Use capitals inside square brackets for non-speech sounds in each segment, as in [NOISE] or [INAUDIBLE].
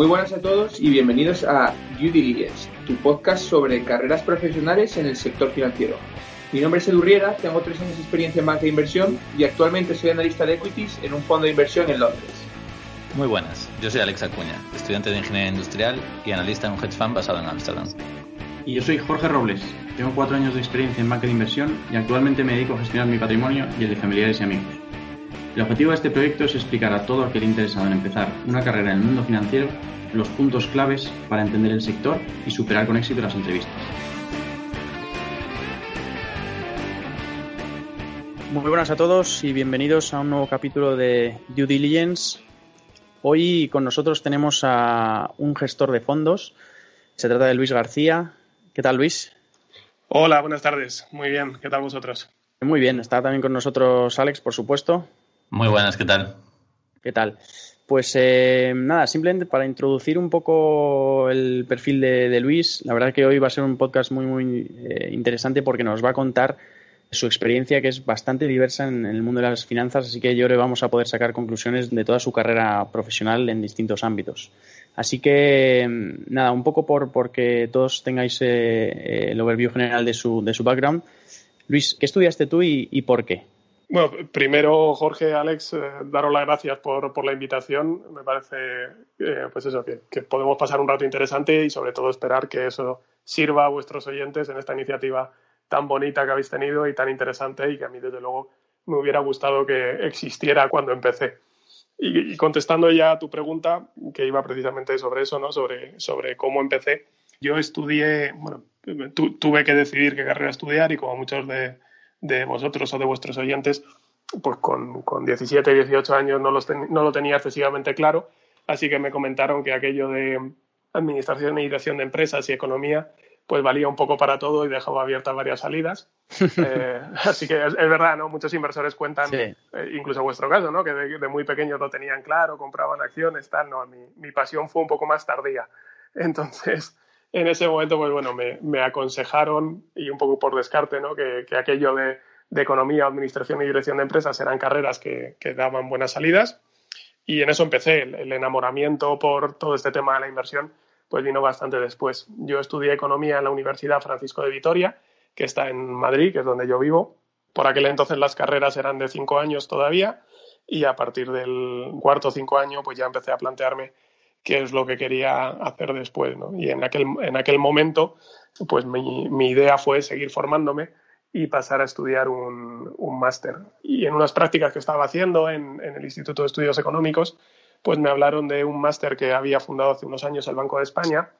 Muy buenas a todos y bienvenidos a Due Diligence, tu podcast sobre carreras profesionales en el sector financiero. Mi nombre es Edu Riera, tengo tres años de experiencia en banca de inversión y actualmente soy analista de equities en un fondo de inversión en Londres. Muy buenas, yo soy Alex Acuña, estudiante de Ingeniería Industrial y analista en un hedge fund basado en Ámsterdam. Y yo soy Jorge Robles, tengo cuatro años de experiencia en banca de inversión y actualmente me dedico a gestionar mi patrimonio y el de familiares y amigos. El objetivo de este proyecto es explicar a todo aquel interesado en empezar una carrera en el mundo financiero los puntos claves para entender el sector y superar con éxito las entrevistas. Muy buenas a todos y bienvenidos a un nuevo capítulo de Due Diligence. Hoy con nosotros tenemos a un gestor de fondos. Se trata de Luis García. ¿Qué tal, Luis? Hola, buenas tardes. Muy bien. ¿Qué tal vosotros? Muy bien. Está también con nosotros Alex, por supuesto. Muy buenas, ¿qué tal? ¿Qué tal? Pues eh, nada, simplemente para introducir un poco el perfil de, Luis, la verdad que hoy va a ser un podcast muy, muy eh, interesante porque nos va a contar su experiencia que es bastante diversa en, el mundo de las finanzas, así que yo creo que vamos a poder sacar conclusiones de toda su carrera profesional en distintos ámbitos. Así que nada, un poco por porque todos tengáis eh, el overview general de su, de su background. Luis, ¿qué estudiaste tú y por qué? Bueno, primero, Jorge, Alex, eh, daros las gracias por, por, la invitación. Me parece, eh, pues eso, que, que, podemos pasar un rato interesante y sobre todo esperar que eso sirva a vuestros oyentes en esta iniciativa tan bonita que habéis tenido y tan interesante y que a mí, desde luego, me hubiera gustado que existiera cuando empecé. Y, contestando ya a tu pregunta, que iba precisamente sobre eso, ¿no? Sobre, sobre cómo empecé. Yo estudié, bueno, tuve que decidir qué carrera estudiar y como muchos de de vosotros o de vuestros oyentes, pues con, con 17, 18 años no, no lo tenía excesivamente claro, así que me comentaron que aquello de administración y dirección de empresas y economía pues valía un poco para todo y dejaba abiertas varias salidas. [LAUGHS] Eh, así que es, verdad, ¿no? Muchos inversores cuentan, eh, incluso vuestro caso, ¿no? Que de, muy pequeños lo tenían claro, compraban acciones, tal. No, mi, mi pasión fue un poco más tardía. Entonces, en ese momento, pues bueno, me, aconsejaron, y un poco por descarte, ¿no? que, aquello de, economía, administración y dirección de empresas eran carreras que, daban buenas salidas. Y en eso empecé. El, enamoramiento por todo este tema de la inversión, pues vino bastante después. Yo estudié economía en la Universidad Francisco de Vitoria, que está en Madrid, que es donde yo vivo. Por aquel entonces las carreras eran de cinco años todavía y a partir del cuarto o cinco año pues ya empecé a plantearme qué es lo que quería hacer después. ¿no? Y en aquel, en aquel momento, pues mi, mi idea fue seguir formándome y pasar a estudiar un, un máster. Y en unas prácticas que estaba haciendo en, en, el Instituto de Estudios Económicos, pues me hablaron de un máster que había fundado hace unos años el Banco de España,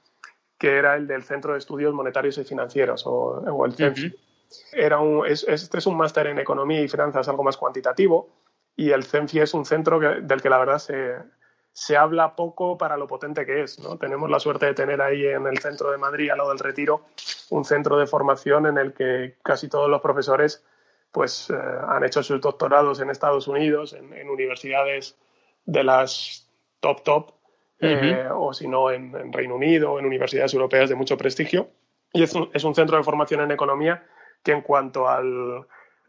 que era el del Centro de Estudios Monetarios y Financieros, o, o el CENFI. Era un, este es un máster en Economía y Finanzas algo más cuantitativo, y el CENFI es un centro del que la verdad se, se habla poco para lo potente que es. ¿no? Tenemos la suerte de tener ahí en el centro de Madrid, al lado del Retiro, un centro de formación en el que casi todos los profesores pues, eh, han hecho sus doctorados en Estados Unidos, en, universidades de las top top, eh, o si no en, Reino Unido, en universidades europeas de mucho prestigio. Y es es un centro de formación en economía que en cuanto al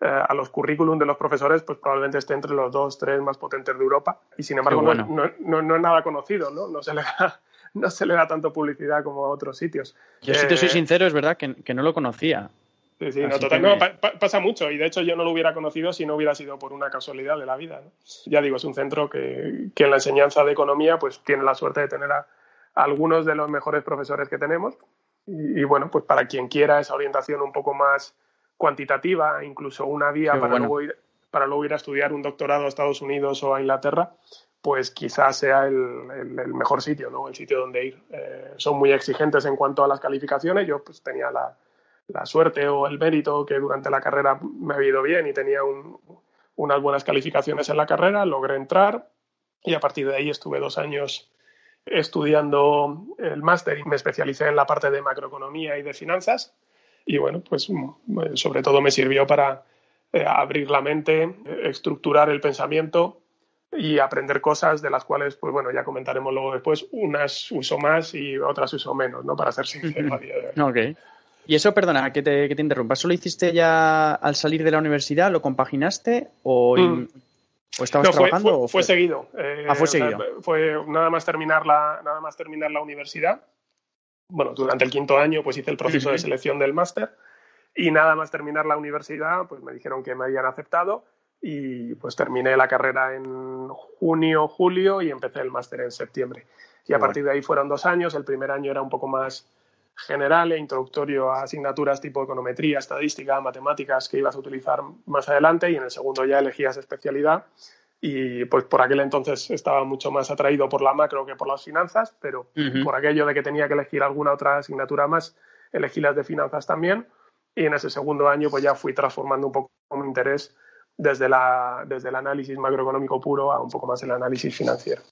a los currículum de los profesores, pues probablemente esté entre los dos, tres más potentes de Europa. Y sin embargo, no, no, no, es nada conocido, ¿no? No se le da, [LAUGHS] no se le da tanto publicidad como a otros sitios. Yo, si te soy eh, sincero, es verdad que, que no lo conocía. Sí, sí, no, total, pasa mucho y de hecho yo no lo hubiera conocido si no hubiera sido por una casualidad de la vida. Ya digo, es un centro que, que, en la enseñanza de economía pues tiene la suerte de tener a, algunos de los mejores profesores que tenemos y, y, bueno, pues para quien quiera esa orientación un poco más cuantitativa, incluso una vía para, luego ir, para luego ir a estudiar un doctorado a Estados Unidos o a Inglaterra, pues quizás sea el, mejor sitio, ¿no? El sitio donde ir. Eh, son muy exigentes en cuanto a las calificaciones. Yo pues tenía la, suerte o el mérito que durante la carrera me había ido bien y tenía unas buenas calificaciones en la carrera, logré entrar y a partir de ahí estuve dos años estudiando el máster y me especialicé en la parte de macroeconomía y de finanzas y bueno, pues mm, sobre todo me sirvió para eh, abrir la mente, estructurar el pensamiento y aprender cosas de las cuales, pues bueno, ya comentaremos luego después, unas uso más y otras uso menos, ¿no? Para ser sincero Ok. Y eso, perdona, que te, que te interrumpa, ¿solo hiciste ya al salir de la universidad? ¿Lo compaginaste o...? Mm. ¿O estabas trabajando? Fue, fue? seguido. Eh, ah, fue seguido. fue nada más terminar la, nada más terminar la universidad. Bueno, durante el quinto año pues hice el proceso de selección del máster y nada más terminar la universidad pues me dijeron que me habían aceptado y pues terminé la carrera en junio, julio y empecé el máster en septiembre. Y a partir de ahí fueron dos años. El primer año era un poco más general e introductorio a asignaturas tipo econometría, estadística, matemáticas que ibas a utilizar más adelante y en el segundo ya elegías especialidad y pues por aquel entonces estaba mucho más atraído por la macro que por las finanzas, pero por aquello de que tenía que elegir alguna otra asignatura más, elegí las de finanzas también y en ese segundo año pues ya fui transformando un poco mi interés desde, la, desde el análisis macroeconómico puro a un poco más el análisis financiero.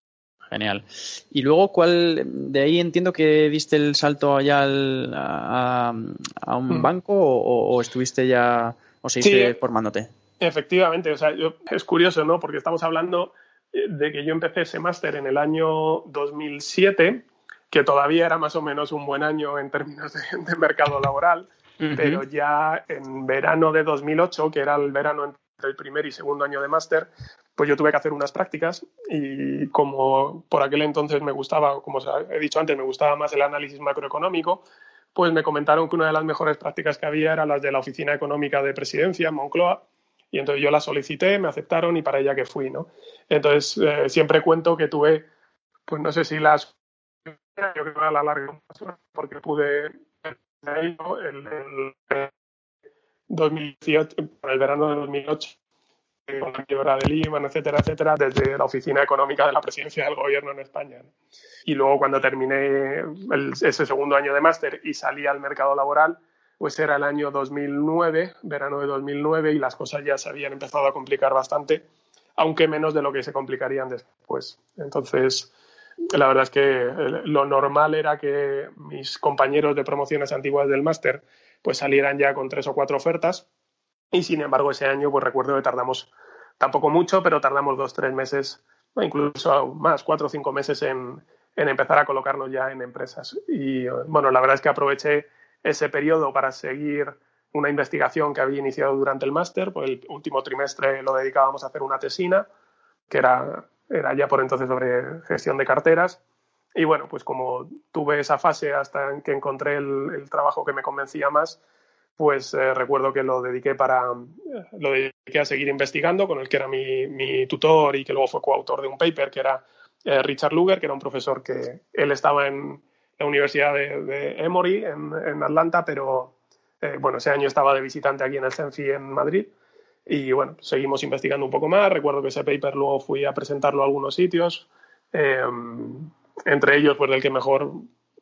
Genial. Y luego, ¿cuál? De ahí entiendo que diste el salto allá a, un mm. banco o, estuviste ya, o seguiste formándote. Efectivamente, o sea, es curioso, ¿no? Porque estamos hablando eh, de que yo empecé ese máster en el año 2007, que todavía era más o menos un buen año en términos de, mercado laboral, pero ya en verano de 2008, que era el verano entre el primer y segundo año de máster, pues yo tuve que hacer unas prácticas y como por aquel entonces me gustaba, como he dicho antes, me gustaba más el análisis macroeconómico, pues me comentaron que una de las mejores prácticas que había era las de la Oficina Económica de Presidencia, Moncloa, y entonces yo la solicité, me aceptaron y para ella que fui, ¿no? Entonces eh, siempre cuento que tuve, pues no sé si las yo creo que a la larga porque pude el, el, el 2018, el verano de 2008 con la quiebra de Lima, etcétera, etcétera, desde la oficina económica de la presidencia del gobierno en España. Y luego cuando terminé ese segundo año de máster y salí al mercado laboral, pues era el año 2009, verano de 2009, y las cosas ya se habían empezado a complicar bastante, aunque menos de lo que se complicarían después. Entonces, la verdad es que lo normal era que mis compañeros de promociones antiguas del máster pues salieran ya con tres o cuatro ofertas y sin embargo, ese año, pues recuerdo que tardamos tampoco mucho, pero tardamos dos, tres meses, incluso más, cuatro o cinco meses en, empezar a colocarnos ya en empresas. Y bueno, la verdad es que aproveché ese periodo para seguir una investigación que había iniciado durante el máster, pues el último trimestre lo dedicábamos a hacer una tesina, que era, era ya por entonces sobre gestión de carteras. Y bueno, pues como tuve esa fase hasta que encontré el trabajo que me convencía más, pues eh, recuerdo que lo dediqué para lo dediqué a seguir investigando con el que era mi, tutor y que luego fue coautor de un paper que era eh, Richard Luger que era un profesor que él estaba en la Universidad de, Emory en, Atlanta pero eh, bueno ese año estaba de visitante aquí en el CENFI en Madrid. Y bueno seguimos investigando un poco más. Recuerdo que ese paper luego fui a presentarlo a algunos sitios. Entre ellos pues del que mejor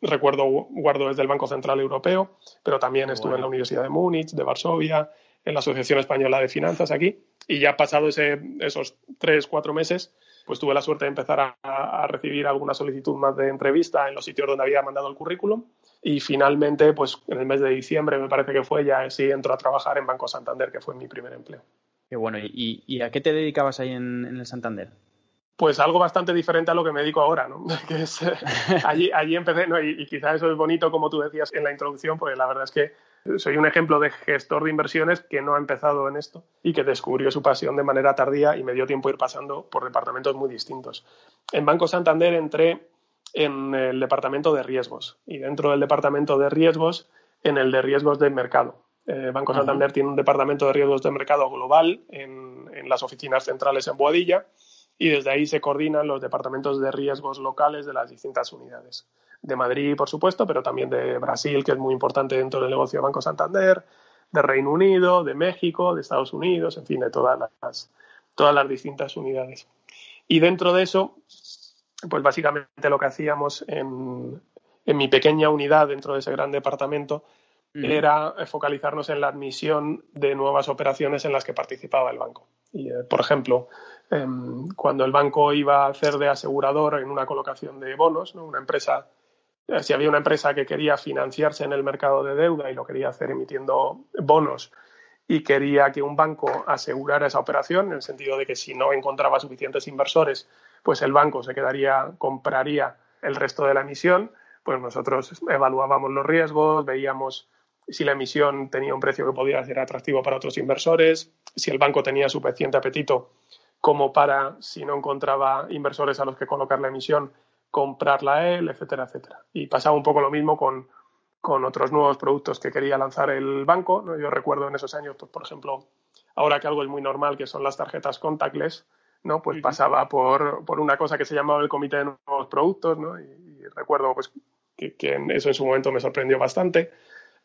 recuerdo, guardo desde el Banco Central Europeo, pero también estuve en la Universidad de Múnich, de Varsovia, en la Asociación Española de Finanzas aquí. Y ya pasado ese, esos tres, cuatro meses, pues tuve la suerte de empezar a, recibir alguna solicitud más de entrevista en los sitios donde había mandado el currículum. Y finalmente, pues en el mes de diciembre, me parece que fue, ya sí entro a trabajar en Banco Santander, que fue mi primer empleo. Qué bueno. ¿Y, a qué te dedicabas ahí en el Santander? pues algo bastante diferente a lo que me dedico ahora, ¿no? [LAUGHS] Que es, eh, allí, allí empecé, ¿no? Y, quizás eso es bonito, como tú decías en la introducción, porque la verdad es que soy un ejemplo de gestor de inversiones que no ha empezado en esto y que descubrió su pasión de manera tardía y me dio tiempo a ir pasando por departamentos muy distintos. En Banco Santander entré en el departamento de riesgos y dentro del departamento de riesgos en el de riesgos de mercado. Eh, Banco Santander tiene un departamento de riesgos de mercado global en, en las oficinas centrales en Boadilla y desde ahí se coordinan los departamentos de riesgos locales de las distintas unidades. De Madrid, por supuesto, pero también de Brasil, que es muy importante dentro del negocio de Banco Santander, de Reino Unido, de México, de Estados Unidos, en fin, de todas las, todas las distintas unidades. Y dentro de eso, pues básicamente lo que hacíamos en, en mi pequeña unidad dentro de ese gran departamento era focalizarnos en la admisión de nuevas operaciones en las que participaba el banco. Y, eh, por ejemplo, Em, cuando el banco iba a hacer de asegurador en una colocación de bonos, una empresa, si había una empresa que quería financiarse en el mercado de deuda y lo quería hacer emitiendo bonos y quería que un banco asegurara esa operación, en el sentido de que si no encontraba suficientes inversores, pues el banco se quedaría, compraría el resto de la emisión, pues nosotros evaluábamos los riesgos, veíamos si la emisión tenía un precio que podía ser atractivo para otros inversores, si el banco tenía suficiente apetito como para, si no encontraba inversores a los que colocar la emisión, comprarla él, etcétera, etcétera. Y pasaba un poco lo mismo con, con otros nuevos productos que quería lanzar el banco. ¿no? Yo recuerdo en esos años, pues, por ejemplo, ahora que algo es muy normal, que son las tarjetas contactless, ¿no? pues pasaba por, por, una cosa que se llamaba el Comité de Nuevos Productos, ¿no? y, recuerdo pues, que, que, eso en su momento me sorprendió bastante.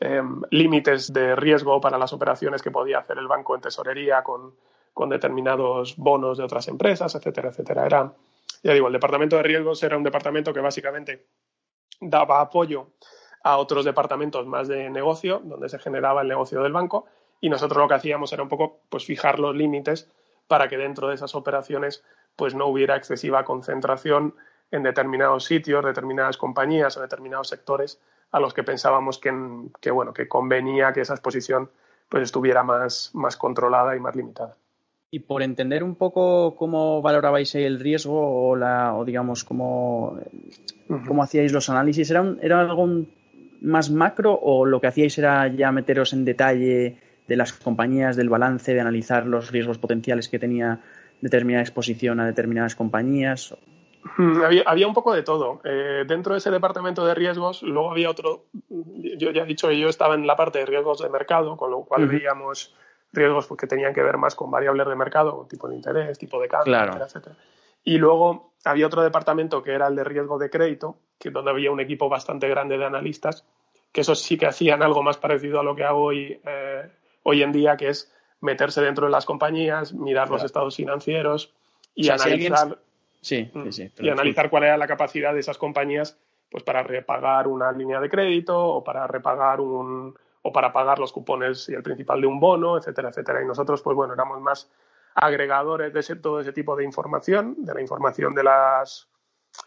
Em, límites de riesgo para las operaciones que podía hacer el banco en tesorería con, con determinados bonos de otras empresas, etcétera, etcétera. Era, ya digo, el departamento de riesgos era un departamento que básicamente daba apoyo a otros departamentos más de negocio, donde se generaba el negocio del banco, y nosotros lo que hacíamos era un poco pues fijar los límites para que dentro de esas operaciones pues no hubiera excesiva concentración en determinados sitios, determinadas compañías o determinados sectores a los que pensábamos que, bueno, que convenía que esa exposición pues estuviera más, más controlada y más limitada. Y por entender un poco cómo valorabais el riesgo o, la, o digamos, cómo, cómo hacíais los análisis, ¿era, ¿era algo más macro o lo que hacíais era ya meteros en detalle de las compañías, del balance, de analizar los riesgos potenciales que tenía determinada exposición a determinadas compañías? Había, había un poco de todo. Eh, dentro de ese departamento de riesgos, luego había otro. Yo ya he dicho que yo estaba en la parte de riesgos de mercado, con lo cual veíamos riesgos que tenían que ver más con variables de mercado, tipo de interés, tipo de cambio, etcétera, Y luego había otro departamento que era el de riesgo de crédito, que donde había un equipo bastante grande de analistas, que esos sí que hacían algo más parecido a lo que hago hoy, eh, hoy en día, que es meterse dentro de las compañías, mirar los estados financieros y analizar. Sí, sí, mm, sí, y analizar cuál era la capacidad de esas compañías pues para repagar una línea de crédito o para repagar un, o para pagar los cupones y el principal de un bono, etcétera, etcétera. Y nosotros, pues bueno, éramos más agregadores de todo ese tipo de información, de la información de las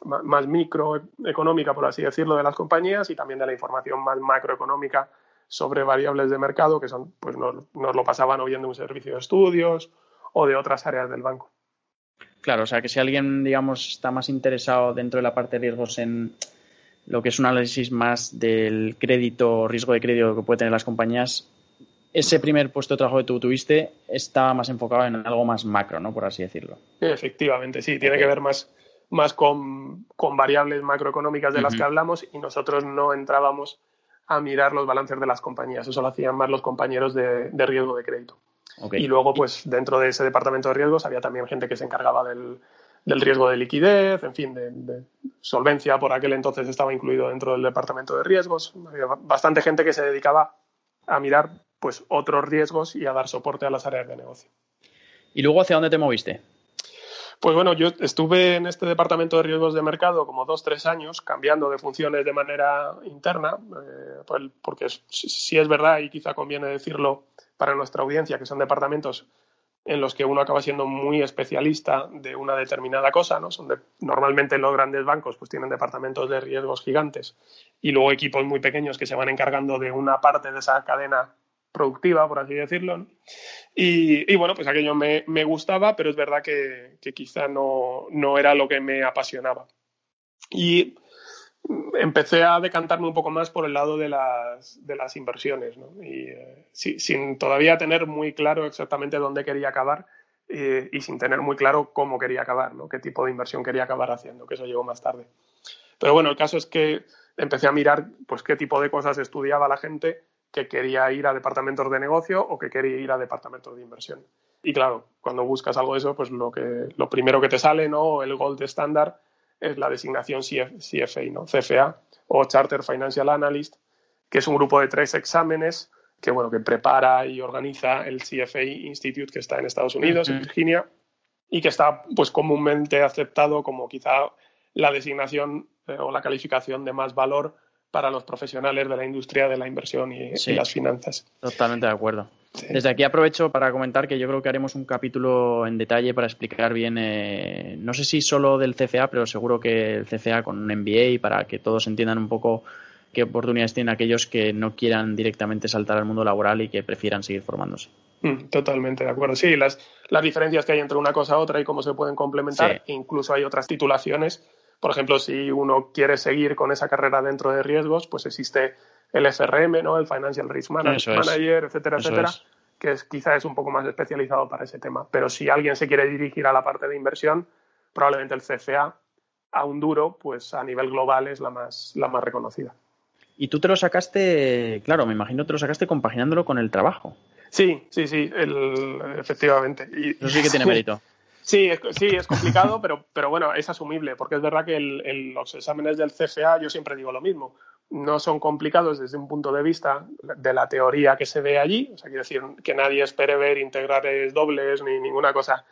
más microeconómica, por así decirlo, de las compañías y también de la información más macroeconómica sobre variables de mercado, que son, pues nos, nos lo pasaban o bien de un servicio de estudios o de otras áreas del banco. Claro, o sea que si alguien, digamos, está más interesado dentro de la parte de riesgos en lo que es un análisis más del crédito, riesgo de crédito que puede tener las compañías, ese primer puesto de trabajo que tú tuviste está más enfocado en algo más macro, ¿no? Por así decirlo. Efectivamente, sí, tiene que ver más, más con, variables macroeconómicas de las que hablamos y nosotros no entrábamos a mirar los balances de las compañías. Eso lo hacían más los compañeros de, riesgo de crédito. Y luego, pues dentro de ese departamento de riesgos había también gente que se encargaba del, del riesgo de liquidez, en fin, de, solvencia por aquel entonces estaba incluido dentro del departamento de riesgos. Había bastante gente que se dedicaba a mirar pues otros riesgos y a dar soporte a las áreas de negocio. ¿Y luego hacia dónde te moviste? Pues bueno, yo estuve en este departamento de riesgos de mercado como dos, tres años, cambiando de funciones de manera interna, eh, porque si es verdad, y quizá conviene decirlo para nuestra audiencia, que son departamentos en los que uno acaba siendo muy especialista de una determinada cosa, ¿no? Son normalmente los grandes bancos pues tienen departamentos de riesgos gigantes y luego equipos muy pequeños que se van encargando de una parte de esa cadena productiva, por así decirlo. Y, bueno, pues aquello me, gustaba, pero es verdad que, que quizá no, no, era lo que me apasionaba. Y empecé a decantarme un poco más por el lado de las, de las inversiones, ¿no? y, eh, sin todavía tener muy claro exactamente dónde quería acabar eh, y sin tener muy claro cómo quería acabar, ¿no? qué tipo de inversión quería acabar haciendo, que eso llegó más tarde. Pero bueno, el caso es que empecé a mirar pues, qué tipo de cosas estudiaba la gente que quería ir a departamentos de negocio o que quería ir a departamentos de inversión. Y claro, cuando buscas algo de eso, pues lo, que, lo primero que te sale, ¿no? el gold estándar, es la designación CFA, ¿no? CFA o Charter Financial Analyst, que es un grupo de tres exámenes que, bueno, que prepara y organiza el CFA Institute que está en Estados Unidos, en Virginia, y que está pues comúnmente aceptado como quizá la designación eh, o la calificación de más valor para los profesionales de la industria de la inversión y, las finanzas. Totalmente de acuerdo. Desde aquí aprovecho para comentar que yo creo que haremos un capítulo en detalle para explicar bien, eh, no sé si solo del CFA, pero seguro que el CFA con un MBA para que todos entiendan un poco qué oportunidades tienen aquellos que no quieran directamente saltar al mundo laboral y que prefieran seguir formándose. Mm, totalmente de acuerdo. Sí, las, las diferencias que hay entre una cosa a otra y cómo se pueden complementar. Incluso hay otras titulaciones por ejemplo, si uno quiere seguir con esa carrera dentro de riesgos, pues existe el FRM, ¿no? el Financial Risk Manager, etcétera, etcétera, que es, quizá es un poco más especializado para ese tema. Pero si alguien se quiere dirigir a la parte de inversión, probablemente el CFA a un duro, pues a nivel global es la más, la más reconocida. Y tú te lo sacaste, claro, me imagino te lo sacaste compaginándolo con el trabajo. Sí, sí, sí, el, efectivamente. Y, Eso sí que tiene [LAUGHS] mérito. Sí, es, sí, es complicado, [LAUGHS] pero, pero bueno, es asumible, porque es verdad que los exámenes del CFA, yo siempre digo lo mismo, no son complicados desde un punto de vista de la teoría que se ve allí, o sea, quiero decir que nadie espere ver integrales dobles ni ninguna cosa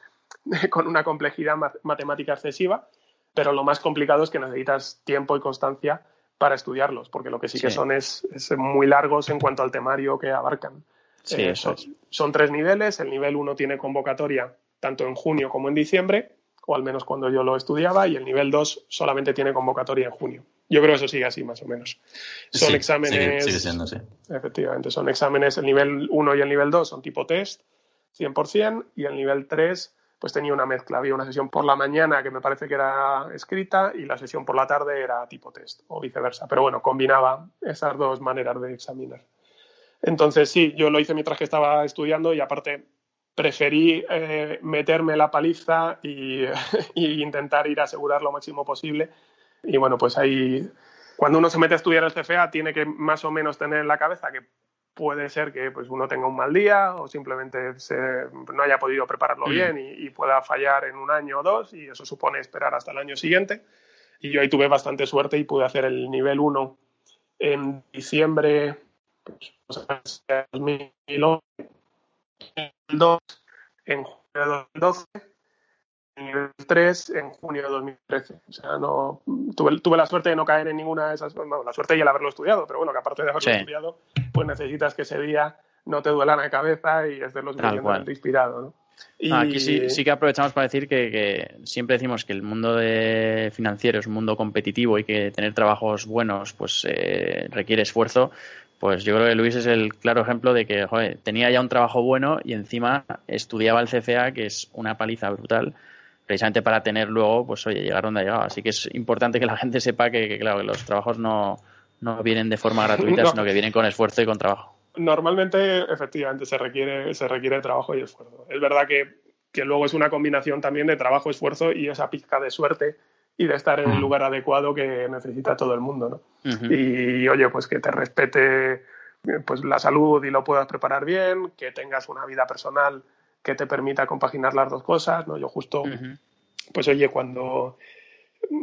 [LAUGHS] con una complejidad matemática excesiva, pero lo más complicado es que necesitas tiempo y constancia para estudiarlos, porque lo que sí, que son es, muy largos en cuanto al temario que abarcan. Sí, eh, son, son tres niveles, el nivel uno tiene convocatoria tanto en junio como en diciembre, o al menos cuando yo lo estudiaba, y el nivel 2 solamente tiene convocatoria en junio. Yo creo que eso sigue así, más o menos. Son exámenes. Sigue, siendo, sí. Efectivamente, son exámenes. El nivel 1 y el nivel 2 son tipo test, 100%, y el nivel 3, pues tenía una mezcla. Había una sesión por la mañana que me parece que era escrita, y la sesión por la tarde era tipo test, o viceversa. Pero bueno, combinaba esas dos maneras de examinar. Entonces, sí, yo lo hice mientras que estaba estudiando, y aparte preferí eh, meterme la paliza [LAUGHS] y, intentar ir a asegurar lo máximo posible. Y bueno, pues ahí, cuando uno se mete a estudiar el CFA, tiene que más o menos tener en la cabeza que puede ser que pues, uno tenga un mal día o simplemente no haya podido prepararlo mm. bien y, pueda fallar en un año o dos, y eso supone esperar hasta el año siguiente. Y yo ahí tuve bastante suerte y pude hacer el nivel 1 en diciembre pues, 2011 2 en junio de 2012 y nivel 3 en junio de 2013. O sea, no tuve, tuve la suerte de no caer en ninguna de esas. Bueno, la suerte y el haberlo estudiado, pero bueno, que aparte de haberlo estudiado, pues necesitas que ese día no te duela la cabeza y estés lo suficientemente inspirado, ¿no? Y... aquí sí, sí, que aprovechamos para decir que, que, siempre decimos que el mundo de financiero es un mundo competitivo y que tener trabajos buenos pues eh, requiere esfuerzo, pues yo creo que Luis es el claro ejemplo de que joder, tenía ya un trabajo bueno y encima estudiaba el CFA, que es una paliza brutal, precisamente para tener luego, pues oye, llegar donde ha llegado. Así que es importante que la gente sepa que, claro, que los trabajos no, no vienen de forma gratuita, sino que vienen con esfuerzo y con trabajo. Normalmente, efectivamente, se requiere, se requiere trabajo y esfuerzo. Es verdad que, que luego es una combinación también de trabajo, esfuerzo y esa pizca de suerte y de estar en el lugar adecuado que necesita todo el mundo, ¿no? Y oye, pues que te respete pues la salud y lo puedas preparar bien, que tengas una vida personal que te permita compaginar las dos cosas, ¿no? Yo justo, pues oye, cuando,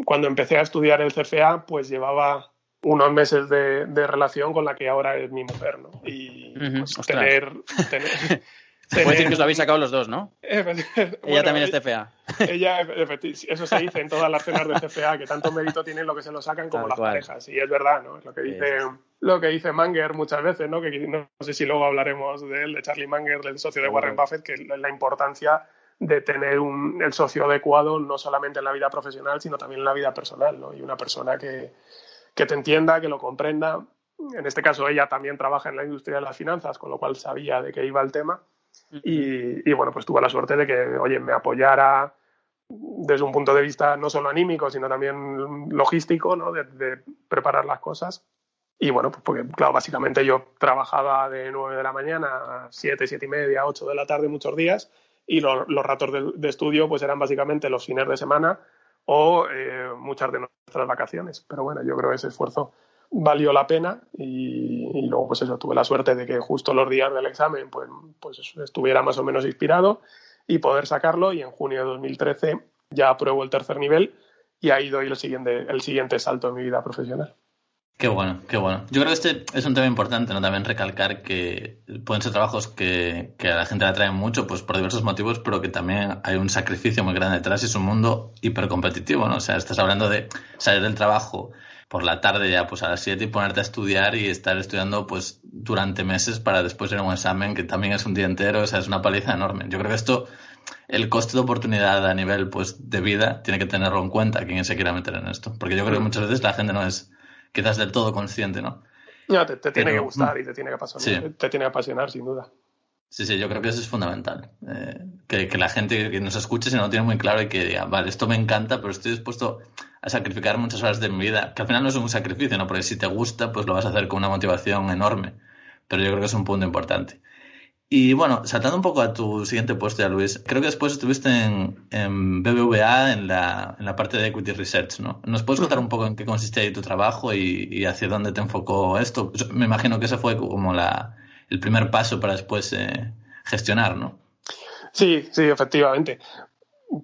cuando empecé a estudiar el CFA, pues llevaba unos meses de, relación con la que ahora es mi mujer, ¿no? Y pues, tener, tener [LAUGHS] Se puede decir que os lo habéis sacado los dos, ¿no? ella también es CFA. [LAUGHS] Ella, eso se dice en todas las cenas de CFA, que tanto mérito tienen lo que se lo sacan como las parejas. Y es verdad, ¿no? Es lo que dice, lo que dice Manger muchas veces, ¿no? Que no, sé si luego hablaremos de él, de Charlie Manger, del socio de Warren Buffett, que la importancia de tener un, el socio adecuado no solamente en la vida profesional, sino también en la vida personal, ¿no? Y una persona que, que te entienda, que lo comprenda. En este caso, ella también trabaja en la industria de las finanzas, con lo cual sabía de qué iba el tema y, bueno, pues tuve la suerte de que, oye, me apoyara desde un punto de vista no solo anímico, sino también logístico, ¿no? De, preparar las cosas. Y bueno, pues porque, claro, básicamente yo trabajaba de 9 de la mañana a 7, 7 y media, 8 de la tarde muchos días y los, ratos de, estudio pues eran básicamente los fines de semana o eh, muchas de nuestras vacaciones. Pero bueno, yo creo que ese esfuerzo valió la pena y, luego pues eso, tuve la suerte de que justo los días del examen pues, pues estuviera más o menos inspirado y poder sacarlo y en junio de 2013 ya apruebo el tercer nivel y ahí doy el siguiente, el siguiente salto en mi vida profesional. Qué bueno, qué bueno. Yo creo que este es un tema importante, ¿no? También recalcar que pueden ser trabajos que, que a la gente le atraen mucho, pues por diversos motivos, pero que también hay un sacrificio muy grande detrás y es un mundo hipercompetitivo, ¿no? O sea, estás hablando de salir del trabajo, por la tarde ya pues a las 7 y ponerte a estudiar y estar estudiando pues durante meses para después ir a un examen que también es un día entero, o sea, es una paliza enorme. Yo creo que esto, el coste de oportunidad a nivel pues de vida tiene que tenerlo en cuenta quien se quiera meter en esto, porque yo creo que mm. muchas veces la gente no es quizás del todo consciente, ¿no? No, te, tiene que gustar y te tiene que apasionar, te tiene que apasionar sin duda. Sí, sí, yo creo que eso es fundamental. Eh, que, que, la gente que nos escuche se no lo tiene muy claro y que diga, vale, esto me encanta, pero estoy dispuesto a sacrificar muchas horas de mi vida, que al final no es un sacrificio, ¿no? Porque si te gusta, pues lo vas a hacer con una motivación enorme. Pero yo creo que es un punto importante. Y bueno, saltando un poco a tu siguiente puesto ya, Luis, creo que después estuviste en, BBVA en la, en la, parte de Equity Research, ¿no? ¿Nos puedes contar un poco en qué consiste ahí tu trabajo y, hacia dónde te enfocó esto? me imagino que ese fue como la, el primer paso para después eh, gestionar, ¿no? Sí, sí, efectivamente.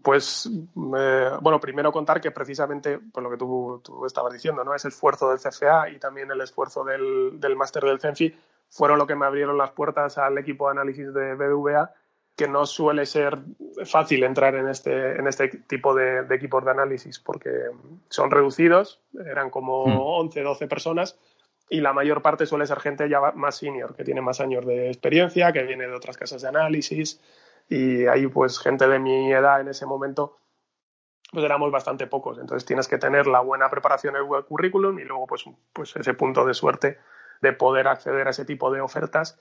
Pues, eh, bueno, primero contar que precisamente, por lo que tú, tú, estabas diciendo, ¿no? Ese esfuerzo del CFA y también el esfuerzo del, del máster del CENFI fueron lo que me abrieron las puertas al equipo de análisis de BBVA, que no suele ser fácil entrar en este, en este tipo de, equipos de análisis porque son reducidos, eran como 11, mm. 12 personas y la mayor parte suele ser gente ya más senior, que tiene más años de experiencia, que viene de otras casas de análisis y ahí pues gente de mi edad en ese momento pues éramos bastante pocos. Entonces tienes que tener la buena preparación en el currículum y luego pues, pues ese punto de suerte de poder acceder a ese tipo de ofertas.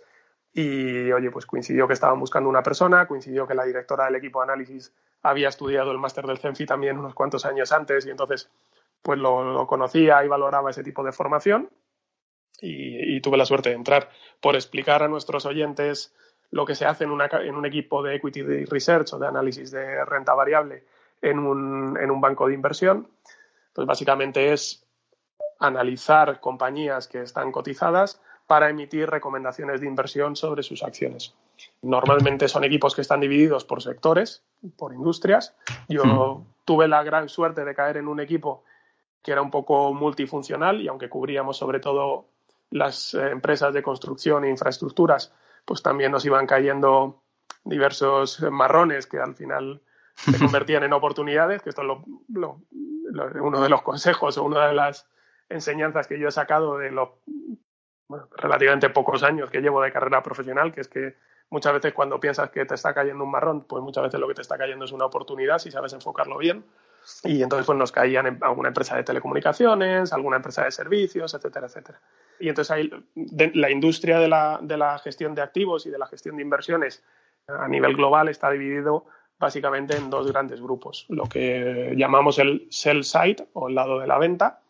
Y oye, pues coincidió que estaban buscando una persona, coincidió que la directora del equipo de análisis había estudiado el máster del CENFI también unos cuantos años antes y entonces pues lo, conocía y valoraba ese tipo de formación y, tuve la suerte de entrar por explicar a nuestros oyentes lo que se hace en, una, en un equipo de equity research o de análisis de renta variable en un, en un banco de inversión. Pues básicamente es analizar compañías que están cotizadas para emitir recomendaciones de inversión sobre sus acciones. Normalmente son equipos que están divididos por sectores, por industrias. Yo tuve la gran suerte de caer en un equipo que era un poco multifuncional y aunque cubríamos sobre todo las eh, empresas de construcción e infraestructuras, pues también nos iban cayendo diversos marrones que al final se convertían en oportunidades, que esto es uno de los consejos o una de las enseñanzas que yo he sacado de los relativamente pocos años que llevo de carrera profesional, que es que muchas veces cuando piensas que te está cayendo un marrón, pues muchas veces lo que te está cayendo es una oportunidad si sabes enfocarlo bien. Y entonces pues nos caían en alguna empresa de telecomunicaciones, alguna empresa de servicios, etcétera, etcétera. Y entonces ahí la industria de la, de la gestión de activos y de la gestión de inversiones a nivel global está dividido básicamente en dos grandes grupos, lo que llamamos el sell side o el lado de la venta,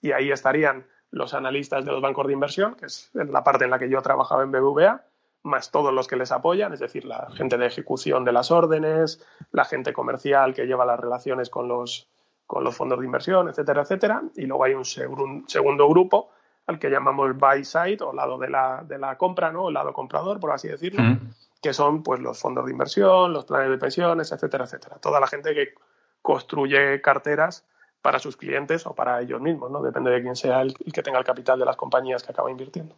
y ahí estarían los analistas de los bancos de inversión, que es la parte en la que yo trabajaba en BBVA, más todos los que les apoyan, es decir, la gente de ejecución de las órdenes, la gente comercial que lleva las relaciones con los, con los fondos de inversión, etcétera, etcétera. Y luego hay un, segundo grupo al que llamamos buy side o lado de la, de la compra, ¿no? El lado comprador, por así decirlo, que son pues los fondos de inversión, los planes de pensiones, etcétera, etcétera. Toda la gente que construye carteras para sus clientes o para ellos mismos, ¿no? Depende de quién sea el, que tenga el capital de las compañías que acaba invirtiendo.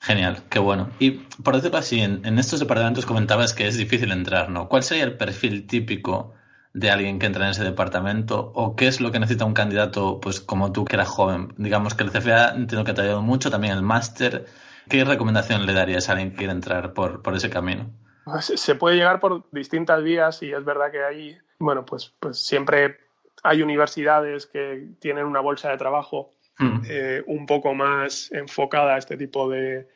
Genial, qué bueno. Y por decirlo así, en, estos departamentos comentabas que es difícil entrar, ¿no? ¿Cuál sería el perfil típico de alguien que entra en ese departamento? ¿O qué es lo que necesita un candidato, pues como tú, que era joven? Digamos que el CFA entiendo que te ha ayudado mucho, también el máster. ¿Qué recomendación le darías a alguien que quiere entrar por, por ese camino? Pues, se puede llegar por distintas vías y es verdad que hay, bueno, pues, pues siempre hay universidades que tienen una bolsa de trabajo hmm. eh, un poco más enfocada a este tipo de,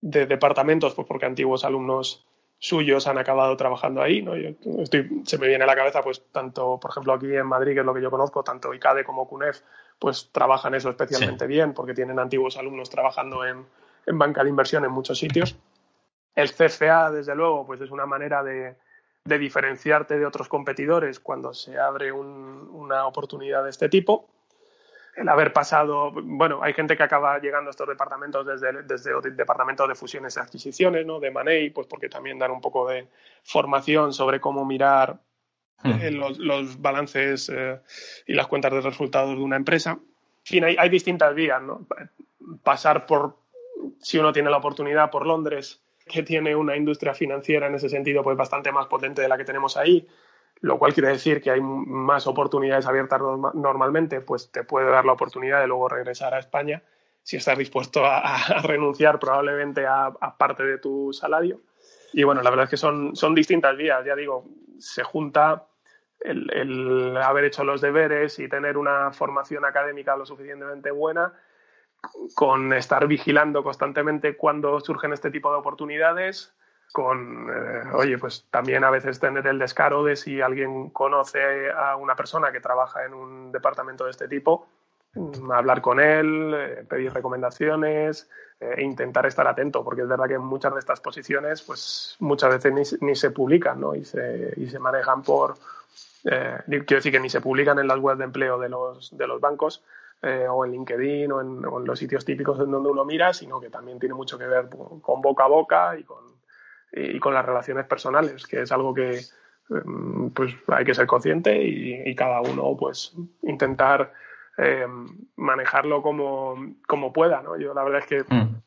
departamentos, pues porque antiguos alumnos suyos han acabado trabajando ahí, ¿no? se me viene a la cabeza, pues tanto, por ejemplo, aquí en Madrid, que es lo que yo conozco, tanto ICADE como CUNEF, pues trabajan eso especialmente bien, porque tienen antiguos alumnos trabajando en, en banca de inversión en muchos sitios. El CFA, desde luego, pues es una manera de, de diferenciarte de otros competidores cuando se abre una oportunidad de este tipo. El haber pasado, bueno, hay gente que acaba llegando a estos departamentos desde, desde el departamento de fusiones y adquisiciones, ¿no? De Manei, pues porque también dan un poco de formación sobre cómo mirar eh, los, balances eh, y las cuentas de resultados de una empresa. En fin, hay, hay distintas vías, ¿no? Pasar por, si uno tiene la oportunidad, por Londres, que tiene una industria financiera en ese sentido pues bastante más potente de la que tenemos ahí, lo cual quiere decir que hay más oportunidades abiertas normalmente, pues te puede dar la oportunidad de luego regresar a España si estás dispuesto a, renunciar probablemente a, parte de tu salario. Y bueno, la verdad es que son, son distintas vías, ya digo, se junta el, haber hecho los deberes y tener una formación académica lo suficientemente buena con estar vigilando constantemente cuando surgen este tipo de oportunidades, con, eh, oye, pues también a veces tener el descaro de si alguien conoce a una persona que trabaja en un departamento de este tipo, mm, hablar con él, eh, pedir recomendaciones e intentar estar atento, porque es verdad que muchas de estas posiciones, pues muchas veces ni, se publican, ¿no? Y se, y se manejan por, eh, quiero decir que ni se publican en las webs de empleo de los, de los bancos, o en LinkedIn o en, o en, los sitios típicos en donde uno mira, sino que también tiene mucho que ver con boca a boca y con, y con las relaciones personales, que es algo que em, pues hay que ser consciente y, cada uno pues intentar em, manejarlo como, como, pueda, ¿no? Yo la verdad es que mm.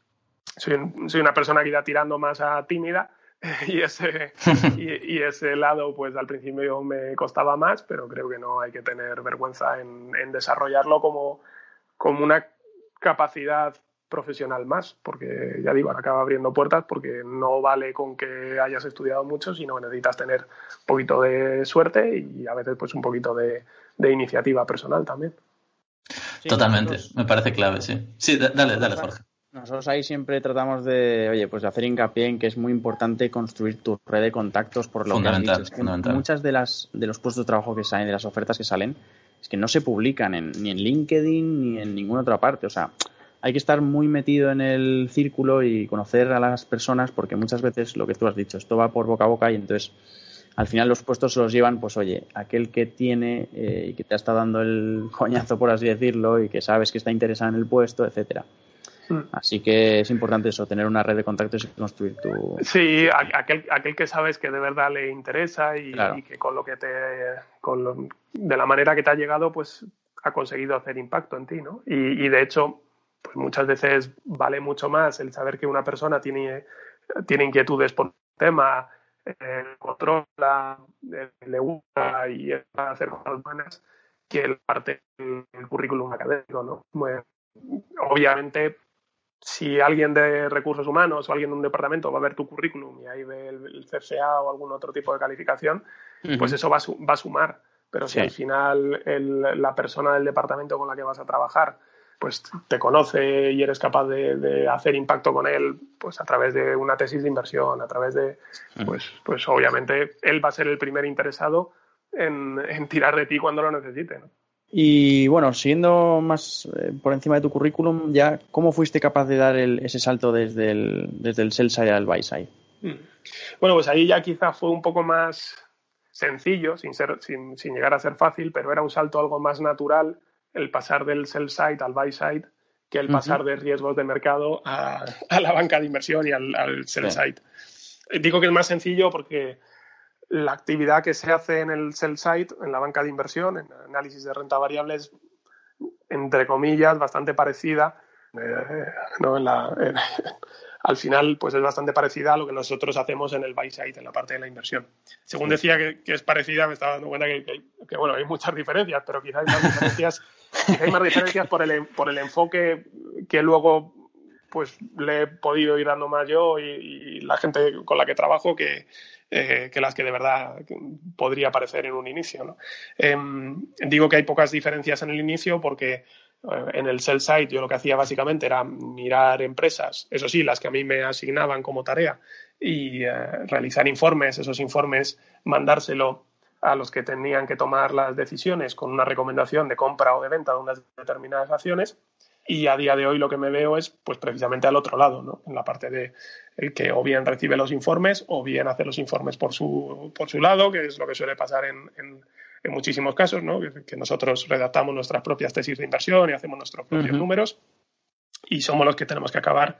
soy, soy, una persona que irá tirando más a tímida [LAUGHS] y ese, [LAUGHS] y, ese lado pues al principio me costaba más, pero creo que no hay que tener vergüenza en, en desarrollarlo como, como una capacidad profesional más, porque ya digo, acaba abriendo puertas porque no vale con que hayas estudiado mucho, sino que necesitas tener un poquito de suerte y a veces pues un poquito de, iniciativa personal también. Totalmente, me parece clave, sí. Sí, dale, dale, Jorge. Nosotros ahí siempre tratamos de, oye, pues de hacer hincapié en que es muy importante construir tu red de contactos por lo fundamental, que Muchas de las de los puestos de trabajo que salen, de las ofertas que salen, es que no se publican en, ni en LinkedIn ni en ninguna otra parte. O sea, hay que estar muy metido en el círculo y conocer a las personas porque muchas veces lo que tú has dicho, esto va por boca a boca y entonces al final los puestos se los llevan, pues oye, aquel que tiene eh, y que te estado dando el coñazo, por así decirlo, y que sabes que está interesado en el puesto, etcétera. Hmm. Así que es importante eso, tener una red de contactos y construir tu. Sí, aquel, aquel que sabes que de verdad le interesa y, que con lo que te. Con de la manera que te ha llegado, pues ha conseguido hacer impacto en ti, ¿no? Y, y de hecho, pues muchas veces vale mucho más el saber que una persona tiene, tiene inquietudes por un tema, eh, controla, eh, le gusta y va a hacer cosas buenas, que el parte del currículum académico, ¿no? obviamente, si alguien de recursos humanos o alguien de un departamento va a ver tu currículum y ahí ve el, CFA o algún otro tipo de calificación, pues eso va a, va a, sumar. Pero si al final la persona del departamento con la que vas a trabajar pues te conoce y eres capaz de, hacer impacto con él pues a través de una tesis de inversión, a través de, pues, pues obviamente él va a ser el primer interesado en, tirar de ti cuando lo necesite. Y bueno, siguiendo más eh, por encima de tu currículum, ya, ¿cómo fuiste capaz de dar ese salto desde el, desde el sell side al buy side? Mm. Bueno, pues ahí ya quizá fue un poco más sencillo, sin, ser, sin, sin llegar a ser fácil, pero era un salto algo más natural el pasar del sell side al buy side que el pasar de riesgos de mercado a, la banca de inversión y al, sell side. Digo que es más sencillo porque la actividad que se hace en el sell side, en la banca de inversión, en análisis de renta variable, es, entre comillas, bastante parecida eh, ¿no? en la, al final pues es bastante parecida a lo que nosotros hacemos en el buy side, en la parte de la inversión. Según decía que, es parecida, me estaba dando cuenta que, bueno, hay muchas diferencias, pero quizás hay más diferencias, [LAUGHS] hay más diferencias por el, por el enfoque que luego pues le he podido ir dando más yo y, la gente con la que trabajo que, eh, que las que de verdad podría aparecer en un inicio. ¿no? Em, digo que hay pocas diferencias en el inicio porque en el sell side yo lo que hacía básicamente era mirar empresas, eso sí, las que a mí me asignaban como tarea y eh, realizar informes, esos informes mandárselo a los que tenían que tomar las decisiones con una recomendación de compra o de venta de unas determinadas acciones y a día de hoy lo que me veo es pues precisamente al otro lado, ¿no? en la parte de el que o bien recibe los informes o bien hace los informes por su, por su lado, que es lo que suele pasar en muchísimos casos, ¿no? que, nosotros redactamos nuestras propias tesis de inversión y hacemos nuestros propios números y somos los que tenemos que acabar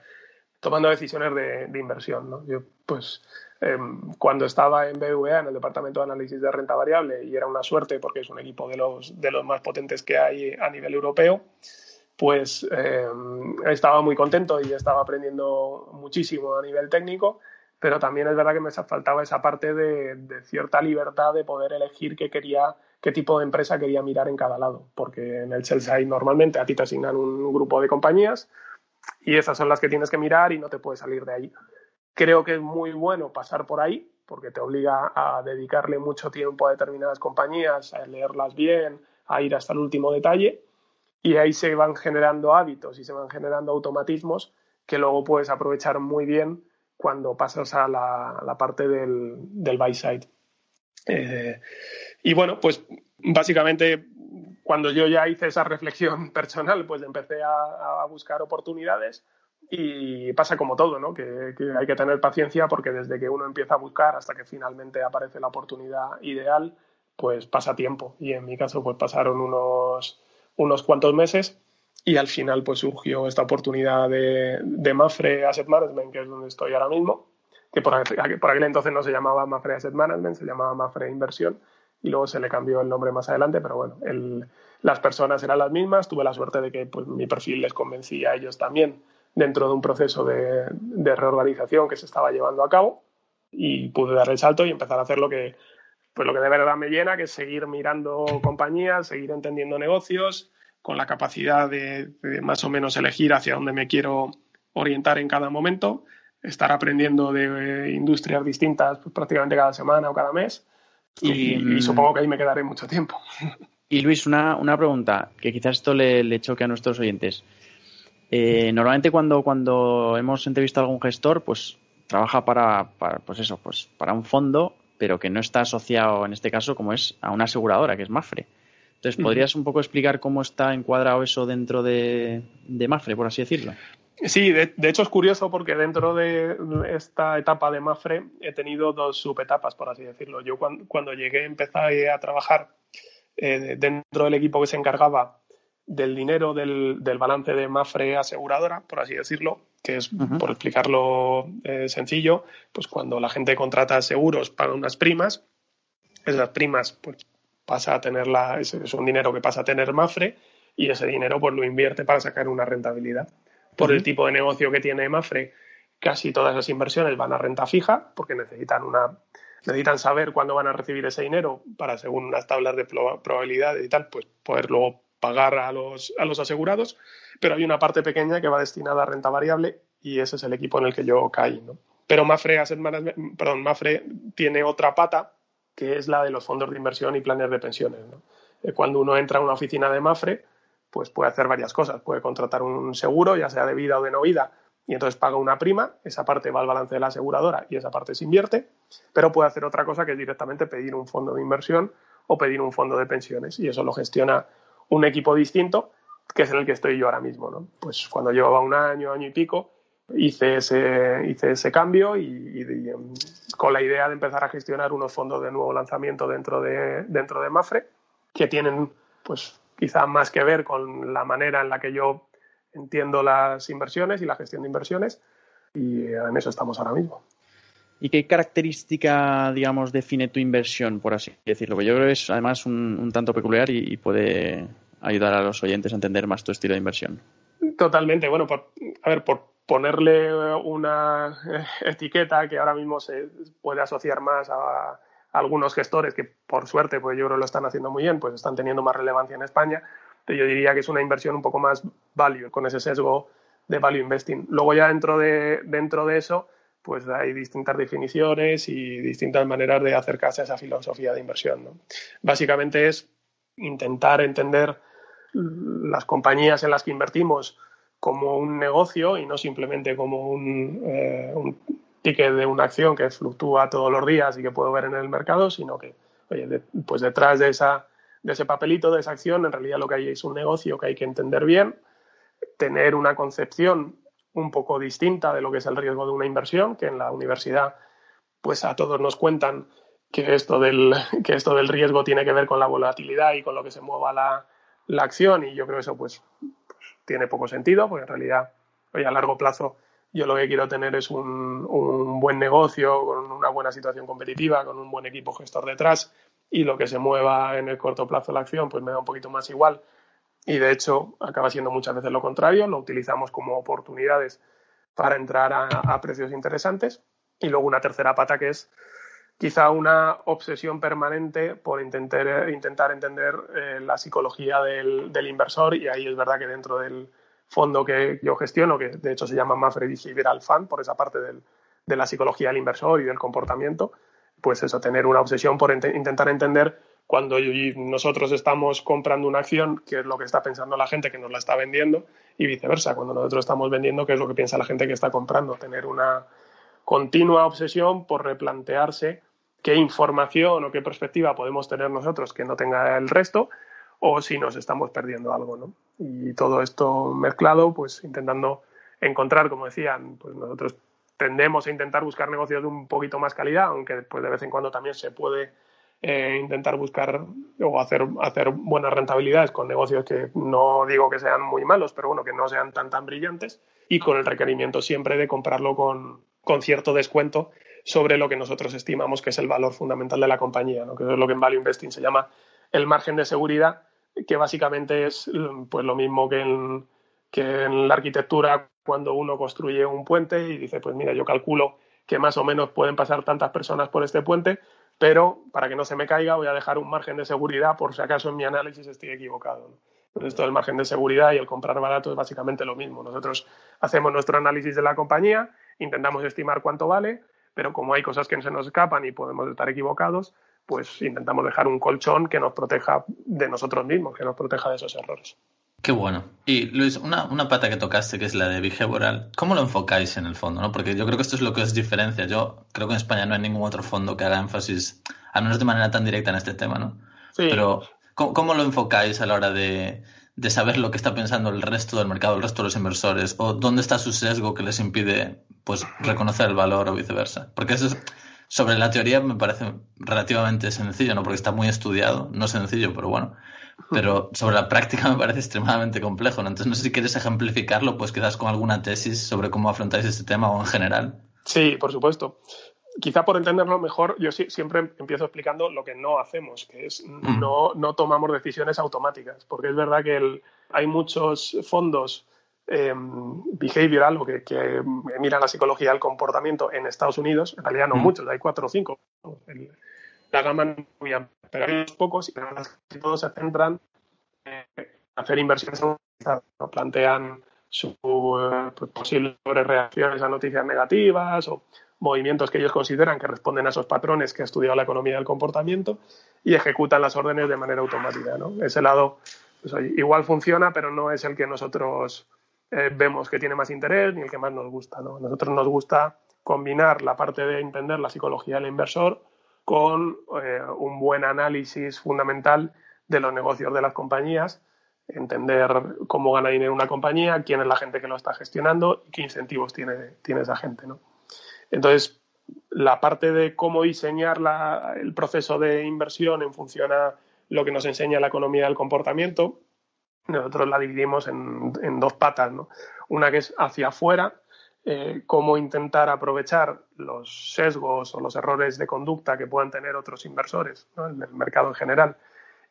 tomando decisiones de, inversión. ¿no? Yo, pues, em, cuando estaba en BVA, en el Departamento de Análisis de Renta Variable, y era una suerte porque es un equipo de los, de los más potentes que hay a nivel europeo, pues em, estaba muy contento y estaba aprendiendo muchísimo a nivel técnico pero también es verdad que me faltaba esa parte de, cierta libertad de poder elegir qué quería qué tipo de empresa quería mirar en cada lado, porque en el sell normalmente a ti te asignan un grupo de compañías y esas son las que tienes que mirar y no te puedes salir de ahí. Creo que es muy bueno pasar por ahí porque te obliga a dedicarle mucho tiempo a determinadas compañías, a leerlas bien, a ir hasta el último detalle y ahí se van generando hábitos y se van generando automatismos que luego puedes aprovechar muy bien cuando pasas a la, parte del, del buy side. Eh, y bueno, pues básicamente cuando yo ya hice esa reflexión [LAUGHS] personal, pues empecé a, buscar oportunidades y pasa como todo, ¿no? Que, que, hay que tener paciencia porque desde que uno empieza a buscar hasta que finalmente aparece la oportunidad ideal, pues pasa tiempo. Y en mi caso, pues pasaron unos, unos cuantos meses y al final pues surgió esta oportunidad de, de Mafre Asset Management, que es donde estoy ahora mismo, que por, aquel entonces no se llamaba Mafre Asset Management, se llamaba Mafre Inversión y luego se le cambió el nombre más adelante, pero bueno, las personas eran las mismas, tuve la suerte de que pues, mi perfil les convencía a ellos también dentro de un proceso de, de, reorganización que se estaba llevando a cabo y pude dar el salto y empezar a hacer lo que, pues, lo que de verdad me llena, que es seguir mirando compañías, seguir entendiendo negocios, con la capacidad de, más o menos elegir hacia dónde me quiero orientar en cada momento, estar aprendiendo de industrias distintas pues, prácticamente cada semana o cada mes y, mm, supongo que ahí me quedaré mucho tiempo. Y Luis, una, una pregunta que quizás esto le, le choque a nuestros oyentes. Eh, normalmente cuando, cuando hemos entrevistado a algún gestor, pues trabaja para, para, pues eso, pues para un fondo, pero que no está asociado en este caso como es a una aseguradora, que es Mafre. Entonces, ¿podrías un poco explicar cómo está encuadrado eso dentro de, Mafre, por así decirlo? Sí, de, hecho es curioso porque dentro de esta etapa de Mafre he tenido dos subetapas, por así decirlo. Yo cuando, llegué empecé a trabajar eh, dentro del equipo que se encargaba del dinero del, balance de Mafre aseguradora, por así decirlo, que es, por explicarlo eh, sencillo, pues cuando la gente contrata seguros paga unas primas, esas primas pues pasa a tener la, es, un dinero que pasa a tener Mafre y ese dinero pues lo invierte para sacar una rentabilidad. Por el tipo de negocio que tiene Mafre, casi todas esas inversiones van a renta fija porque necesitan una necesitan saber cuándo van a recibir ese dinero para según unas tablas de probabilidades y tal, pues poder luego pagar a los, a los asegurados, pero hay una parte pequeña que va destinada a renta variable y ese es el equipo en el que yo caí, ¿no? Pero Mafre Asset Management, perdón, Mafre tiene otra pata que es la de los fondos de inversión y planes de pensiones. Eh, cuando uno entra a una oficina de Mafre, pues puede hacer varias cosas. Puede contratar un seguro, ya sea de vida o de no vida, y entonces paga una prima, esa parte va al balance de la aseguradora y esa parte se invierte, pero puede hacer otra cosa que es directamente pedir un fondo de inversión o pedir un fondo de pensiones, y eso lo gestiona un equipo distinto, que es en el que estoy yo ahora mismo. Pues cuando llevaba un año, año y pico, hice ese, hice ese cambio y, em, con la idea de empezar a gestionar unos fondos de nuevo lanzamiento dentro de, dentro de Mafre, que tienen pues quizá más que ver con la manera en la que yo entiendo las inversiones y la gestión de inversiones y en eso estamos ahora mismo. ¿Y qué característica, digamos, define tu inversión, por así decirlo? Porque yo creo que es además un, tanto peculiar y, puede ayudar a los oyentes a entender más tu estilo de inversión. Totalmente. Bueno, a ver, por ponerle una etiqueta que ahora mismo se puede asociar más a, algunos gestores que por suerte, pues yo creo lo están haciendo muy bien, pues están teniendo más relevancia en España. Yo diría que es una inversión un poco más value, con ese sesgo de value investing. Luego ya dentro de, dentro de eso, pues hay distintas definiciones y distintas maneras de acercarse a esa filosofía de inversión. Básicamente es intentar entender las compañías en las que invertimos como un negocio y no simplemente como un, eh, ticket de una acción que fluctúa todos los días y que puedo ver en el mercado, sino que, oye, pues detrás de, esa, de ese papelito, de esa acción, en realidad lo que hay es un negocio que hay que entender bien, tener una concepción un poco distinta de lo que es el riesgo de una inversión, que en la universidad pues a todos nos cuentan que esto del, que esto del riesgo tiene que ver con la volatilidad y con lo que se mueva la, la acción y yo creo que eso pues tiene poco sentido, porque en realidad, hoy a largo plazo, yo lo que quiero tener es un, un, buen negocio, con una buena situación competitiva, con un buen equipo gestor detrás, y lo que se mueva en el corto plazo la acción, pues me da un poquito más igual. Y de hecho, acaba siendo muchas veces lo contrario, lo utilizamos como oportunidades para entrar a, a precios interesantes. Y luego una tercera pata que es quizá una obsesión permanente por intentar, entender eh, la psicología del, inversor y ahí es verdad que dentro del fondo que yo gestiono, que de hecho se llama Mafre Behavioral Fund, por esa parte de la psicología del inversor y del comportamiento, pues eso, tener una obsesión por intentar entender cuando nosotros estamos comprando una acción, qué es lo que está pensando la gente que nos la está vendiendo y viceversa, cuando nosotros estamos vendiendo, qué es lo que piensa la gente que está comprando, tener una continua obsesión por replantearse qué información o qué perspectiva podemos tener nosotros que no tenga el resto, o si nos estamos perdiendo algo, ¿no? Y todo esto mezclado, pues intentando encontrar, como decían, pues nosotros tendemos a intentar buscar negocios de un poquito más calidad, aunque pues de vez en cuando también se puede eh, intentar buscar o hacer, hacer buenas rentabilidades con negocios que no digo que sean muy malos, pero bueno, que no sean tan tan brillantes y con el requerimiento siempre de comprarlo con, con cierto descuento sobre lo que nosotros estimamos que es el valor fundamental de la compañía, ¿no? que es lo que en Value Investing se llama el margen de seguridad, que básicamente es pues lo mismo que en, que en la arquitectura cuando uno construye un puente y dice, pues mira, yo calculo que más o menos pueden pasar tantas personas por este puente, pero para que no se me caiga voy a dejar un margen de seguridad por si acaso en mi análisis estoy equivocado. Pues esto del margen de seguridad y el comprar barato es básicamente lo mismo. Nosotros hacemos nuestro análisis de la compañía, intentamos estimar cuánto vale, pero como hay cosas que se nos escapan y podemos estar equivocados, pues intentamos dejar un colchón que nos proteja de nosotros mismos, que nos proteja de esos errores. Qué bueno. Y Luis, una, una, pata que tocaste, que es la de behavioral, ¿cómo lo enfocáis en el fondo? ¿no? Porque yo creo que esto es lo que os diferencia. Yo creo que en España no hay ningún otro fondo que haga énfasis, al menos de manera tan directa en este tema, ¿no? Sí. Pero, ¿cómo, lo enfocáis a la hora de, de, saber lo que está pensando el resto del mercado, el resto de los inversores? ¿O dónde está su sesgo que les impide pues, reconocer el valor o viceversa? Porque eso es, sobre la teoría me parece relativamente sencillo, ¿no? Porque está muy estudiado, no sencillo, pero bueno pero sobre la práctica [LAUGHS] me parece extremadamente complejo. ¿no? Entonces, no sé si quieres ejemplificarlo, pues quizás con alguna tesis sobre cómo afrontáis este tema o en general. Sí, por supuesto. Quizá por entenderlo mejor, yo siempre empiezo explicando lo que no hacemos, que es no, no tomamos decisiones automáticas, porque es verdad que hay muchos fondos eh, behavioral o que, que, miran la psicología del comportamiento en Estados Unidos, en realidad no muchos, hay cuatro o cinco. El, la gama no muy amplia, pero hay unos pocos y casi todos se centran en hacer inversiones ¿no? plantean sus eh, pues, posibles reacciones a noticias negativas o movimientos que ellos consideran que responden a esos patrones que ha estudiado la economía del comportamiento y ejecutan las órdenes de manera automática. ¿no? Ese lado pues, igual funciona, pero no es el que nosotros eh, vemos que tiene más interés ni el que más nos gusta. ¿no? Nosotros nos gusta combinar la parte de entender la psicología del inversor con eh, un buen análisis fundamental de los negocios de las compañías, entender cómo gana dinero una compañía, quién es la gente que lo está gestionando y qué incentivos tiene, tiene esa gente. ¿no? Entonces, la parte de cómo diseñar el proceso de inversión en función a lo que nos enseña la economía del comportamiento, nosotros la dividimos en, dos patas. ¿no? Una que es hacia afuera, eh, cómo intentar aprovechar los sesgos o los errores de conducta que puedan tener otros inversores en el mercado en general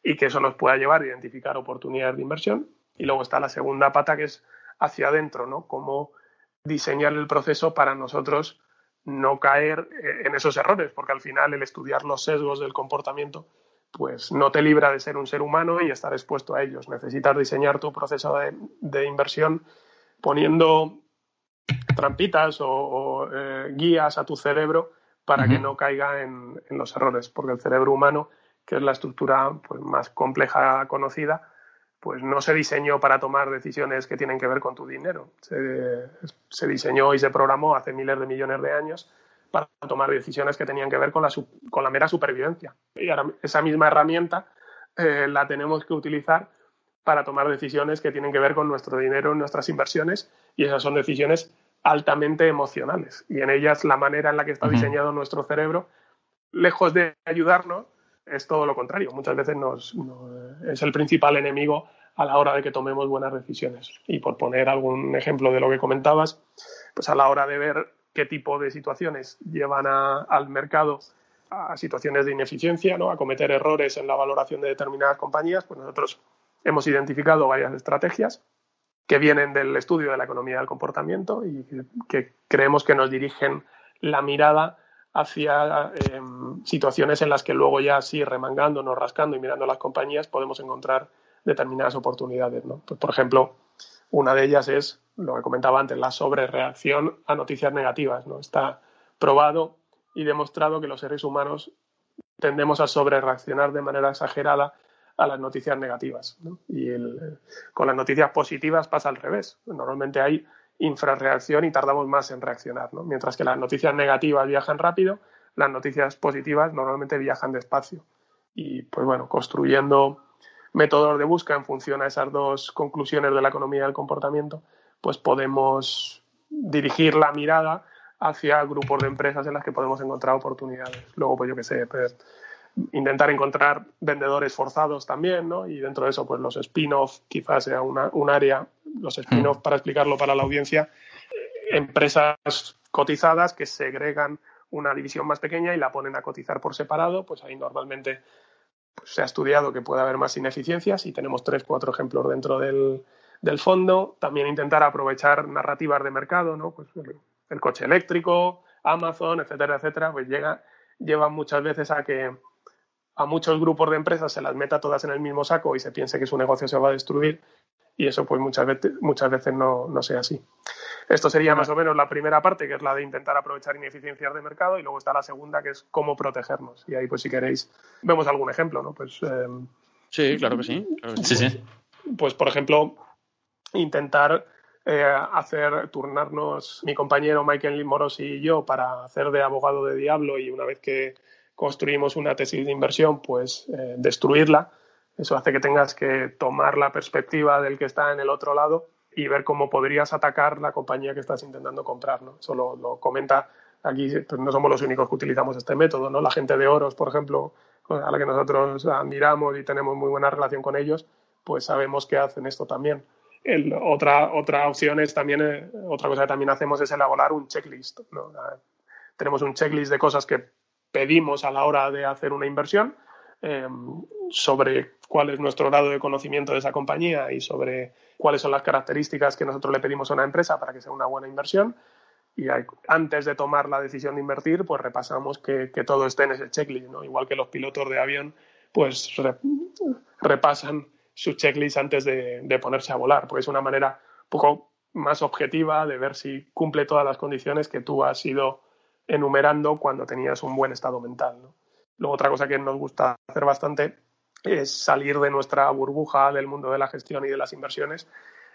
y que eso nos pueda llevar a identificar oportunidades de inversión. Y luego está la segunda pata que es hacia adentro, ¿no? Cómo diseñar el proceso para nosotros no caer eh, en esos errores, porque al final el estudiar los sesgos del comportamiento pues no te libra de ser un ser humano y estar expuesto a ellos. Necesitas diseñar tu proceso de, de inversión poniendo trampitas o, eh, guías a tu cerebro para que no caiga en, los errores, porque el cerebro humano, que es la estructura pues, más compleja conocida, pues no se diseñó para tomar decisiones que tienen que ver con tu dinero. Se, diseñó y se programó hace miles de millones de años para tomar decisiones que tenían que ver con la, con la mera supervivencia. Y ahora esa misma herramienta eh, la tenemos que utilizar para tomar decisiones que tienen que ver con nuestro dinero, nuestras inversiones, y esas son decisiones altamente emocionales. Y en ellas la manera en la que está diseñado nuestro cerebro, lejos de ayudarnos, es todo lo contrario. Muchas veces nos, es el principal enemigo a la hora de que tomemos buenas decisiones. Y por poner algún ejemplo de lo que comentabas, pues a la hora de ver qué tipo de situaciones llevan al mercado a situaciones de ineficiencia, ¿no? a cometer errores en la valoración de determinadas compañías, pues nosotros hemos identificado varias estrategias que vienen del estudio de la economía del comportamiento y que creemos que nos dirigen la mirada hacia em, situaciones en las que luego ya así remangándonos, rascando y mirando las compañías podemos encontrar determinadas oportunidades. Pues, por ejemplo, una de ellas es lo que comentaba antes, la sobrereacción a noticias negativas. ¿no? Está probado y demostrado que los seres humanos tendemos a sobrereaccionar de manera exagerada a las noticias negativas. Y con las noticias positivas pasa al revés. Normalmente hay infrarreacción y tardamos más en reaccionar. Mientras que las noticias negativas viajan rápido, las noticias positivas normalmente viajan despacio. Y pues bueno, construyendo métodos de búsqueda en función a esas dos conclusiones de la economía del comportamiento, pues podemos dirigir la mirada hacia grupos de empresas en las que podemos encontrar oportunidades. Luego, pues yo qué sé, pues, intentar encontrar vendedores forzados también, ¿no? Y dentro de eso, pues los spin-off quizás sea una, un área, los spin-off, mm. para explicarlo para la audiencia, empresas cotizadas que segregan una división más pequeña y la ponen a cotizar por separado, pues ahí normalmente pues, se ha estudiado que puede haber más ineficiencias y tenemos tres, cuatro ejemplos dentro del, del fondo. También intentar aprovechar narrativas de mercado, ¿no? Pues el coche eléctrico, Amazon, etcétera, etcétera, pues llega, lleva muchas veces a que a muchos grupos de empresas se las meta todas en el mismo saco y se piense que su negocio se va a destruir y eso pues muchas veces, muchas veces no, no sea así. Esto sería más o menos la primera parte, que es la de intentar aprovechar ineficiencias de mercado, y luego está la segunda, que es cómo protegernos. Y ahí, pues si queréis, vemos algún ejemplo, ¿no? Pues, em, sí, claro que sí. sí. sí, Pues, por ejemplo, intentar eh, hacer turnarnos mi compañero Michael Moros y yo para hacer de abogado de diablo y una vez que construimos una tesis de inversión, pues eh, destruirla. Eso hace que tengas que tomar la perspectiva del que está en el otro lado y ver cómo podrías atacar la compañía que estás intentando comprar. ¿no? Eso lo, comenta aquí, pues no somos los únicos que utilizamos este método. ¿no? La gente de Oros, por ejemplo, a la que nosotros admiramos y tenemos muy buena relación con ellos, pues sabemos que hacen esto también otra, opción es también, eh, otra cosa que también hacemos es elaborar un checklist. tenemos un checklist de cosas que pedimos a la hora de hacer una inversión em, sobre cuál es nuestro grado de conocimiento de esa compañía y sobre cuáles son las características que nosotros le pedimos a una empresa para que sea una buena inversión. Y antes de tomar la decisión de invertir, pues repasamos que, todo esté en ese checklist, Igual que los pilotos de avión, pues repasan su checklist antes de, ponerse a volar, porque es una manera un poco más objetiva de ver si cumple todas las condiciones que tú has ido enumerando cuando tenías un buen estado mental. Luego otra cosa que nos gusta hacer bastante es salir de nuestra burbuja del mundo de la gestión y de las inversiones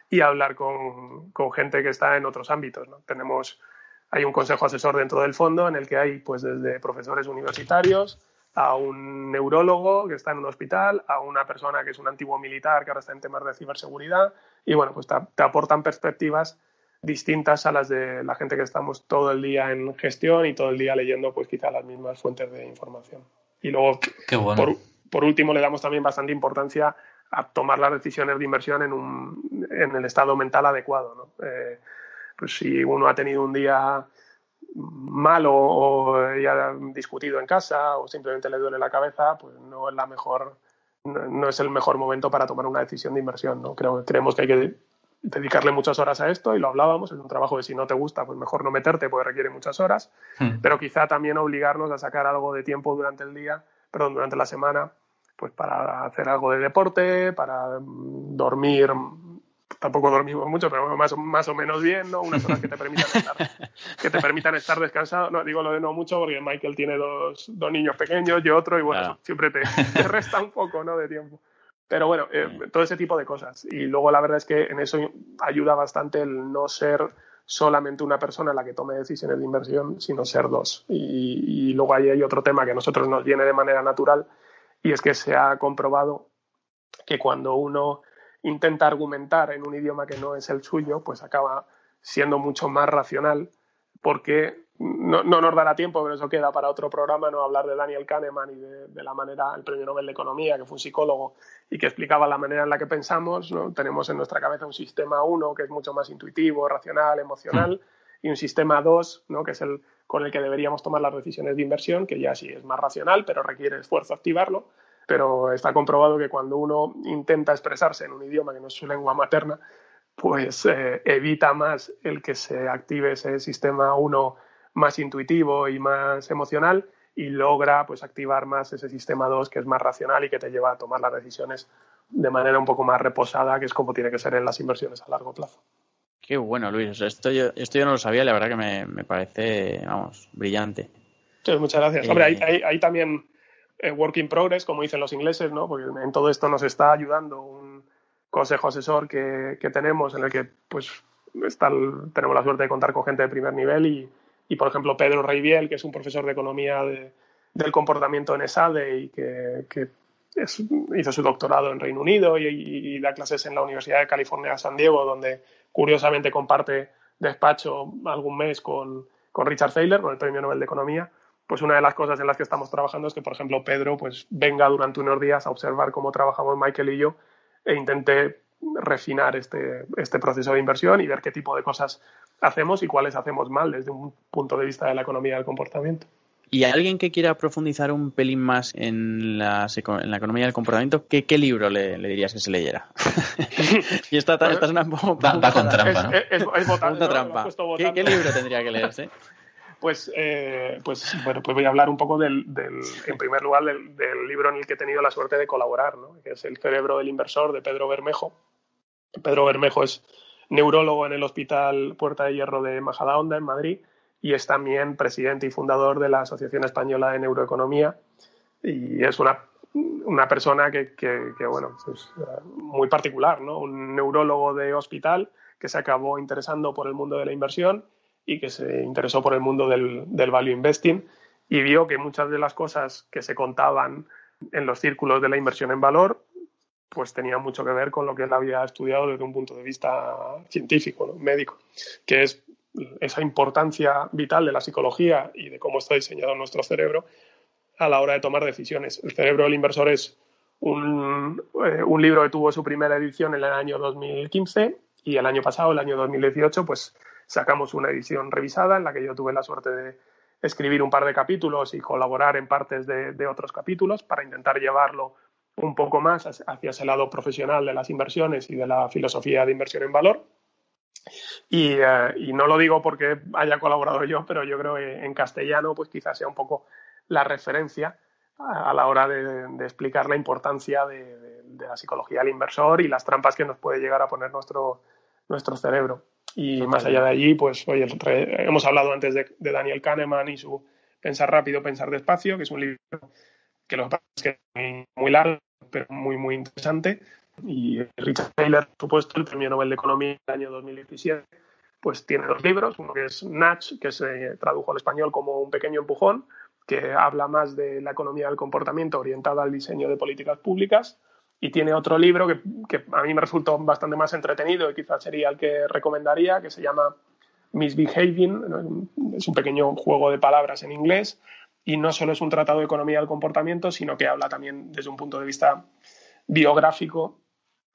y hablar con, gente que está en otros ámbitos. Tenemos, hay un consejo asesor dentro del fondo en el que hay pues desde profesores universitarios, a un neurólogo que está en un hospital, a una persona que es un antiguo militar que ahora está en temas de ciberseguridad y bueno, pues te, aportan perspectivas distintas a las de la gente que estamos todo el día en gestión y todo el día leyendo pues quizá las mismas fuentes de información. Y luego, por, último, le damos también bastante importancia a tomar las decisiones de inversión en, un, en el estado mental adecuado. ¿no? Eh, pues si uno ha tenido un día malo o ya discutido en casa o simplemente le duele la cabeza, pues no es la mejor, no, es el mejor momento para tomar una decisión de inversión. ¿no? Creo, creemos que hay que dedicarle muchas horas a esto y lo hablábamos, es un trabajo que si no te gusta, pues mejor no meterte porque requiere muchas horas, hmm. pero quizá también obligarnos a sacar algo de tiempo durante el día, perdón, durante la semana, pues para hacer algo de deporte, para dormir tampoco dormimos mucho, pero más, más o menos bien, ¿no? Unas horas que te permitan estar, [LAUGHS] que te permitan estar descansado. No, digo lo de no mucho porque Michael tiene dos, dos niños pequeños, yo otro, y bueno, siempre te, [LAUGHS] resta un poco, ¿no? De tiempo. Pero bueno, eh, todo ese tipo de cosas. Y luego la verdad es que en eso ayuda bastante el no ser solamente una persona la que tome decisiones de inversión, sino ser dos. Y, y luego ahí hay otro tema que a nosotros nos viene de manera natural y es que se ha comprobado que cuando uno intenta argumentar en un idioma que no es el suyo, pues acaba siendo mucho más racional, porque no, nos dará tiempo, pero eso queda para otro programa, no hablar de Daniel Kahneman y de, la manera, el premio Nobel de Economía, que fue un psicólogo y que explicaba la manera en la que pensamos. ¿no? Tenemos en nuestra cabeza un sistema 1 que es mucho más intuitivo, racional, emocional, y un sistema 2, ¿no? que es el con el que deberíamos tomar las decisiones de inversión, que ya sí es más racional, pero requiere esfuerzo activarlo pero está comprobado que cuando uno intenta expresarse en un idioma que no es su lengua materna, pues eh, evita más el que se active ese sistema uno más intuitivo y más emocional y logra pues activar más ese sistema 2 que es más racional y que te lleva a tomar las decisiones de manera un poco más reposada, que es como tiene que ser en las inversiones a largo plazo. Qué bueno, Luis. esto, yo, esto yo no lo sabía y la verdad que me, parece, vamos, brillante. muchas gracias. Hombre, hay, hay también eh, work in progress, como dicen los ingleses, ¿no? Porque en todo esto nos está ayudando un consejo asesor que, que tenemos en el que pues está tenemos la suerte de contar con gente de primer nivel y, y por ejemplo Pedro Reiviel, que es un profesor de economía del comportamiento en ESADE y que, que, hizo su doctorado en Reino Unido y, da clases en la Universidad de California San Diego, donde curiosamente comparte despacho algún mes con, con Richard Thaler, con el Premio Nobel de Economía. Pues una de las cosas en las que estamos trabajando es que, por ejemplo, Pedro pues venga durante unos días a observar cómo trabajamos Michael y yo e intente refinar este, este proceso de inversión y ver qué tipo de cosas hacemos y cuáles hacemos mal desde un punto de vista de la economía del comportamiento. Y a alguien que quiera profundizar un pelín más en la, en la economía del comportamiento, ¿qué, qué libro le, dirías que se leyera? [LAUGHS] y esta, esta es una va, va, con trampa, ¿no? Es, es, trampa. ¿Qué, libro tendría que leerse? [LAUGHS] Pues, eh, pues, bueno, pues voy a hablar un poco del, del en primer lugar, del, del, libro en el que he tenido la suerte de colaborar, ¿no? que es El cerebro del inversor de Pedro Bermejo. Pedro Bermejo es neurólogo en el Hospital Puerta de Hierro de Majadahonda, en Madrid, y es también presidente y fundador de la Asociación Española de Neuroeconomía. Y es una, una persona que, que, bueno, es eh, muy particular, ¿no? Un neurólogo de hospital que se acabó interesando por el mundo de la inversión y que se interesó por el mundo del, del value investing y vio que muchas de las cosas que se contaban en los círculos de la inversión en valor pues tenía mucho que ver con lo que él había estudiado desde un punto de vista científico, médico, que es esa importancia vital de la psicología y de cómo está diseñado nuestro cerebro a la hora de tomar decisiones. El cerebro del inversor es un, eh, libro que tuvo su primera edición en el año 2015 y el año pasado, el año 2018, pues sacamos una edición revisada en la que yo tuve la suerte de escribir un par de capítulos y colaborar en partes de otros capítulos para intentar llevarlo un poco más hacia ese lado profesional de las inversiones y de la filosofía de inversión en valor. Y, eh, no lo digo porque haya colaborado yo, pero yo creo que en castellano pues quizás sea un poco la referencia a, la hora de, explicar la importancia de, la psicología del inversor y las trampas que nos puede llegar a poner nuestro, nuestro cerebro. Y más allá de allí, pues oye, hemos hablado antes de, Daniel Kahneman y su Pensar rápido, pensar despacio, que es un libro que lo que pasa es que es muy largo, pero muy, muy interesante. Y Richard Taylor, por supuesto, el premio Nobel de Economía del año 2017, pues tiene dos libros. Uno que es Nudge, que se tradujo al español como Un pequeño empujón, que habla más de la economía del comportamiento orientada al diseño de políticas públicas. Y tiene otro libro que, que a mí me resultó bastante más entretenido y quizás sería el que recomendaría, que se llama Misbehaving. Es un pequeño juego de palabras en inglés y no solo es un tratado de economía del comportamiento, sino que habla también desde un punto de vista biográfico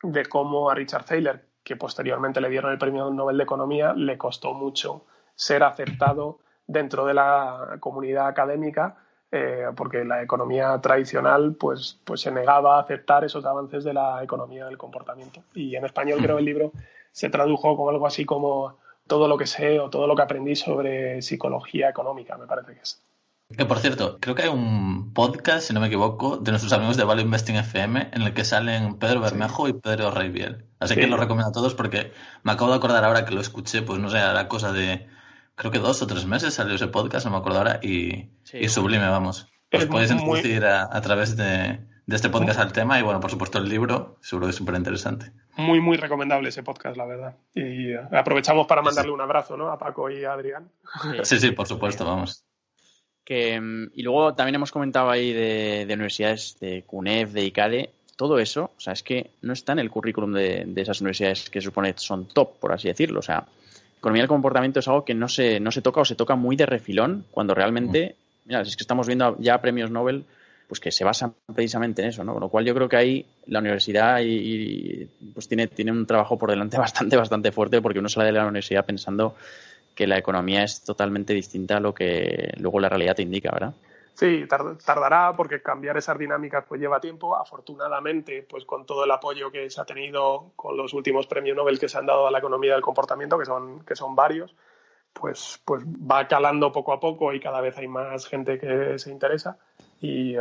de cómo a Richard Thaler, que posteriormente le dieron el premio Nobel de Economía, le costó mucho ser aceptado dentro de la comunidad académica, eh, porque la economía tradicional pues, pues se negaba a aceptar esos avances de la economía del comportamiento. Y en español creo el libro se tradujo como algo así como todo lo que sé o todo lo que aprendí sobre psicología económica, me parece que es. Que por cierto, creo que hay un podcast, si no me equivoco, de nuestros amigos de Value Investing FM en el que salen Pedro Bermejo y Pedro Reybiel. Así que lo recomiendo a todos porque me acabo de acordar ahora que lo escuché, pues no sé, la cosa de creo que dos o tres meses salió ese podcast, no me acuerdo ahora, y, sublime, vamos. Os podéis introducir a, través de, este podcast al tema y bueno, por supuesto el libro, seguro que es súper interesante. Muy, muy recomendable ese podcast, la verdad. Y aprovechamos para mandarle un abrazo, ¿no? A Paco y a Adrián. Sí, sí, por supuesto, vamos. Mm, y luego también hemos comentado ahí de, universidades de CUNEF, de ICADE, todo eso, o sea, es que no está en el currículum de, esas universidades que supone son top, por así decirlo. O sea, economía del comportamiento es algo que no se, no se toca o se toca muy de refilón, cuando realmente, mm. mira, es que estamos viendo ya premios Nobel pues que se basan precisamente en eso, ¿no? Con lo cual yo creo que ahí la universidad y, pues tiene, tiene un trabajo por delante [LAUGHS] bastante, bastante fuerte porque uno sale de la universidad pensando que la economía es totalmente distinta a lo que luego la realidad te indica, ¿verdad? Sí, tardará porque cambiar esas dinámicas pues lleva tiempo. Afortunadamente, pues con todo el apoyo que se ha tenido con los últimos premios Nobel que se han dado a la economía del comportamiento, que son, que son varios, pues, pues va calando poco a poco y cada vez hay más gente que se interesa. Y, eh,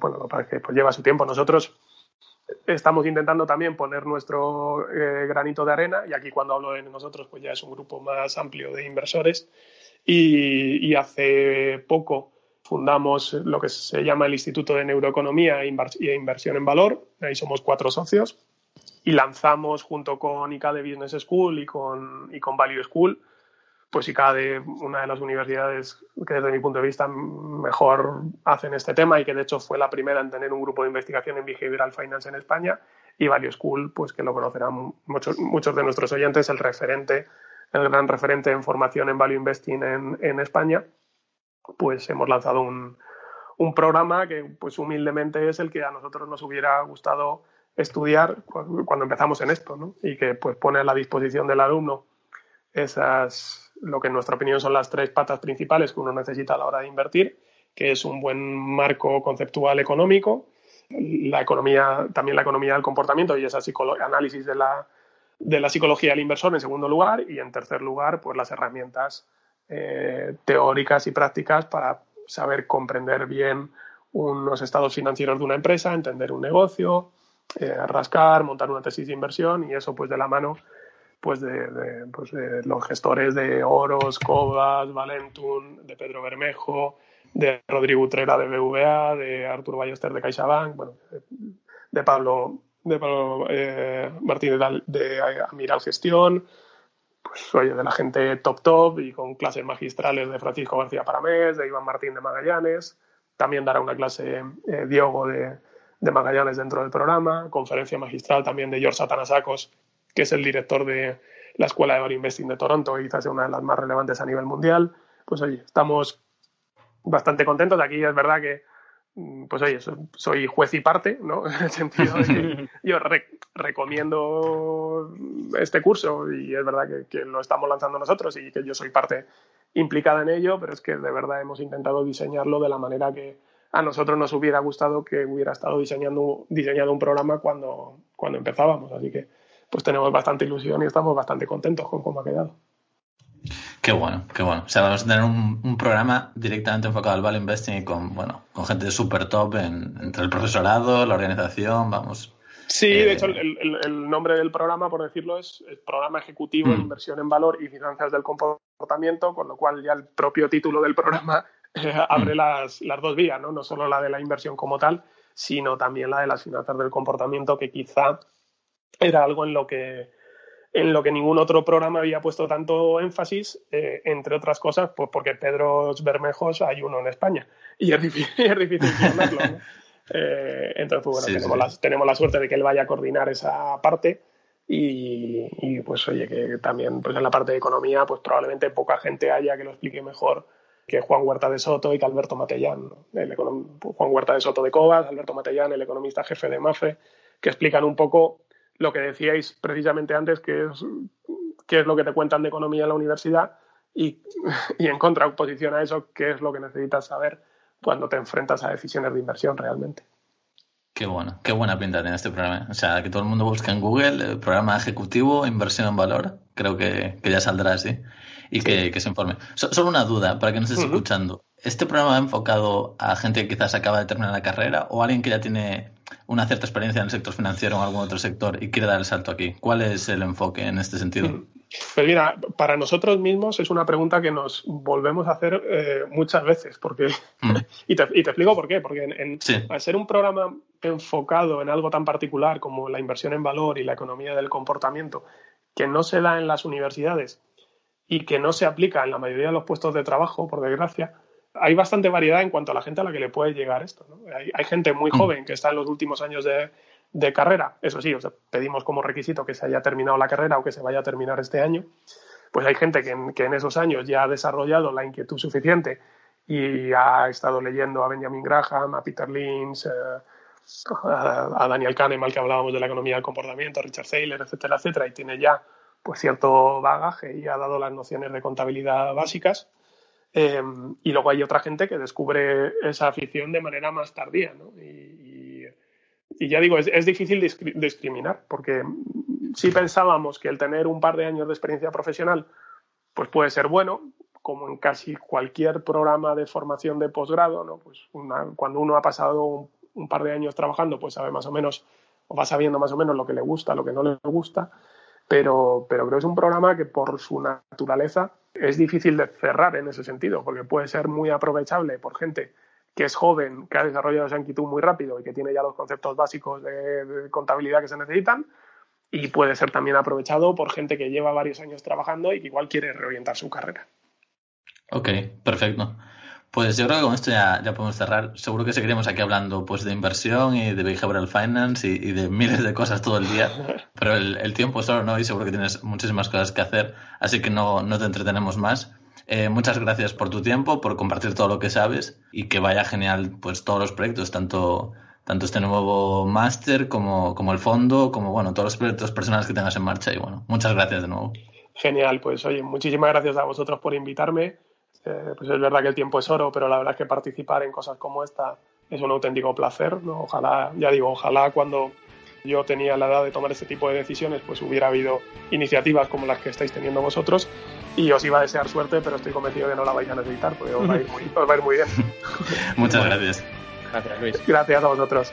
bueno, lo que pues lleva su tiempo. Nosotros estamos intentando también poner nuestro eh, granito de arena, y aquí cuando hablo de nosotros, pues ya es un grupo más amplio de inversores, y, hace poco fundamos lo que se llama el Instituto de Neuroeconomía e, Inversión en Valor, ahí somos cuatro socios, y lanzamos junto con ICADE Business School y con, y con Value School, pues si cada una de las universidades que desde mi punto de vista mejor hacen este tema y que de hecho fue la primera en tener un grupo de investigación en behavioral finance en España y Value School, pues que lo conocerán muchos, muchos de nuestros oyentes, el referente, el gran referente en formación en Value Investing en, en España, pues hemos lanzado un, un programa que pues humildemente es el que a nosotros nos hubiera gustado estudiar cuando empezamos en esto, ¿no? Y que pues pone a la disposición del alumno esas, lo que en nuestra opinión son las tres patas principales que uno necesita a la hora de invertir, que es un buen marco conceptual económico, la economía, también la economía del comportamiento y ese análisis de la, de la psicología del inversor en segundo lugar y en tercer lugar pues las herramientas eh, teóricas y prácticas para saber comprender bien unos estados financieros de una empresa, entender un negocio, eh, rascar, montar una tesis de inversión y eso pues de la mano pues de, pues de los gestores de Oros, Cobas, Valentum, de Pedro Bermejo, de Rodrigo Utrera de BVA, de Arturo Ballester de CaixaBank, bueno, de Pablo, de Pablo eh, Martínez de Amiral Gestión, pues oye, de la gente top top y con clases magistrales de Francisco García Paramés, de Iván Martín de Magallanes, también dará una clase eh, Diogo de, de, Magallanes dentro del programa, conferencia magistral también de George Satanasacos, que es el director de la Escuela de Value Investing de Toronto y quizás una de las más relevantes a nivel mundial. Pues oye, estamos bastante contentos. Aquí es verdad que Mm, pues oye, soy juez y parte, ¿no? [LAUGHS] En el sentido de que [LAUGHS] yo recomiendo este curso y es verdad que, lo estamos lanzando nosotros y que yo soy parte implicada en ello, pero es que de verdad hemos intentado diseñarlo de la manera que a nosotros nos hubiera gustado que hubiera estado diseñando diseñado un programa cuando, cuando empezábamos. Así que pues tenemos bastante ilusión y estamos bastante contentos con cómo ha quedado. Qué bueno, qué bueno. O sea, vamos a tener un, programa directamente enfocado al value investing y con, bueno, con gente súper top entre el profesorado, la organización, vamos. Sí, de hecho, eh, el, nombre del programa, por decirlo, es el Programa Ejecutivo de mm. Inversión en Valor y Finanzas del Comportamiento, con lo cual ya el propio título del programa [LAUGHS] eh, abre mm. las, las dos vías, ¿no? No solo la de la inversión como tal, sino también la de las finanzas del comportamiento, que quizá era algo en lo que en lo que ningún otro programa había puesto tanto énfasis, eh, entre otras cosas, pues porque Pedro Bermejos hay uno en España y es difícil, [LAUGHS] es difícil eh, entonces, pues, bueno, tenemos, La, tenemos, La, suerte de que él vaya a coordinar esa parte y, pues oye, que también pues en la parte de economía, pues probablemente poca gente haya que lo explique mejor que Juan Huerta de Soto y que Alberto Matellán. Juan Huerta de Soto de Cobas, Alberto Matellán, el economista jefe de MAFE, que explican un poco lo que decíais precisamente antes, que es qué es lo que te cuentan de economía en la universidad y, y en contraposición a eso, qué es lo que necesitas saber cuando te enfrentas a decisiones de inversión realmente. Qué bueno, qué buena pinta tiene este programa. O sea, que todo el mundo busque en Google el eh, programa ejecutivo, inversión en valor. Creo que, ya saldrá así. Y que, se informe. solo una duda para que nos esté escuchando. ¿Este programa va enfocado a gente que quizás acaba de terminar la carrera o a alguien que ya tiene una cierta experiencia en el sector financiero o en algún otro sector y quiere dar el salto aquí? ¿Cuál es el enfoque en este sentido? [LAUGHS] Pues mira, para nosotros mismos es una pregunta que nos volvemos a hacer eh, muchas veces. Porque, [LAUGHS] mm. y, te, explico por qué. Porque en, al ser un programa enfocado en algo tan particular como la inversión en valor y la economía del comportamiento, que no se da en las universidades y que no se aplica en la mayoría de los puestos de trabajo, por desgracia, hay bastante variedad en cuanto a la gente a la que le puede llegar esto. Hay, gente muy mm. joven que está en los últimos años de, carrera, eso sí, pedimos como requisito que se haya terminado la carrera o que se vaya a terminar este año. Pues hay gente que en, esos años ya ha desarrollado la inquietud suficiente y ha estado leyendo a Benjamin Graham, a Peter Lynch, eh, a, Daniel Kahneman, que hablábamos de la economía del comportamiento, a Richard Thaler, etcétera, etcétera, y tiene ya pues cierto bagaje y ha dado las nociones de contabilidad básicas eh, y luego hay otra gente que descubre esa afición de manera más tardía, ¿no? Y, ya digo, es, difícil discriminar, porque si pensábamos que el tener un par de años de experiencia profesional pues puede ser bueno, como en casi cualquier programa de formación de posgrado, ¿no? Pues cuando uno ha pasado un, par de años trabajando, pues sabe más o menos, o va sabiendo más o menos lo que le gusta, lo que no le gusta, pero, pero creo que es un programa que por su naturaleza es difícil de cerrar en ese sentido, porque puede ser muy aprovechable por gente que es joven, que ha desarrollado esa inquietud muy rápido y que tiene ya los conceptos básicos de, contabilidad que se necesitan, y puede ser también aprovechado por gente que lleva varios años trabajando y que igual quiere reorientar su carrera. Ok, perfecto. Pues yo creo que con esto ya, ya podemos cerrar. Seguro que seguiremos aquí hablando pues de inversión y de behavioral finance y, de miles de cosas todo el día, [LAUGHS] pero el, tiempo es solo no y seguro que tienes muchísimas cosas que hacer, así que no, no te entretenemos más. Eh, muchas gracias por tu tiempo, por compartir todo lo que sabes y que vaya genial pues todos los proyectos, tanto, tanto este nuevo máster como, como el fondo, como bueno, todos los proyectos personales que tengas en marcha y bueno, muchas gracias de nuevo. Genial, pues oye, muchísimas gracias a vosotros por invitarme eh, pues es verdad que el tiempo es oro, pero la verdad es que participar en cosas como esta es un auténtico placer. Ojalá, ya digo, ojalá cuando yo tenía la edad de tomar ese tipo de decisiones, pues hubiera habido iniciativas como las que estáis teniendo vosotros y os iba a desear suerte, pero estoy convencido de que no la vais a necesitar, porque os va a ir muy, os va a ir muy bien. [LAUGHS] Muchas gracias. Gracias, Luis. Gracias a vosotros.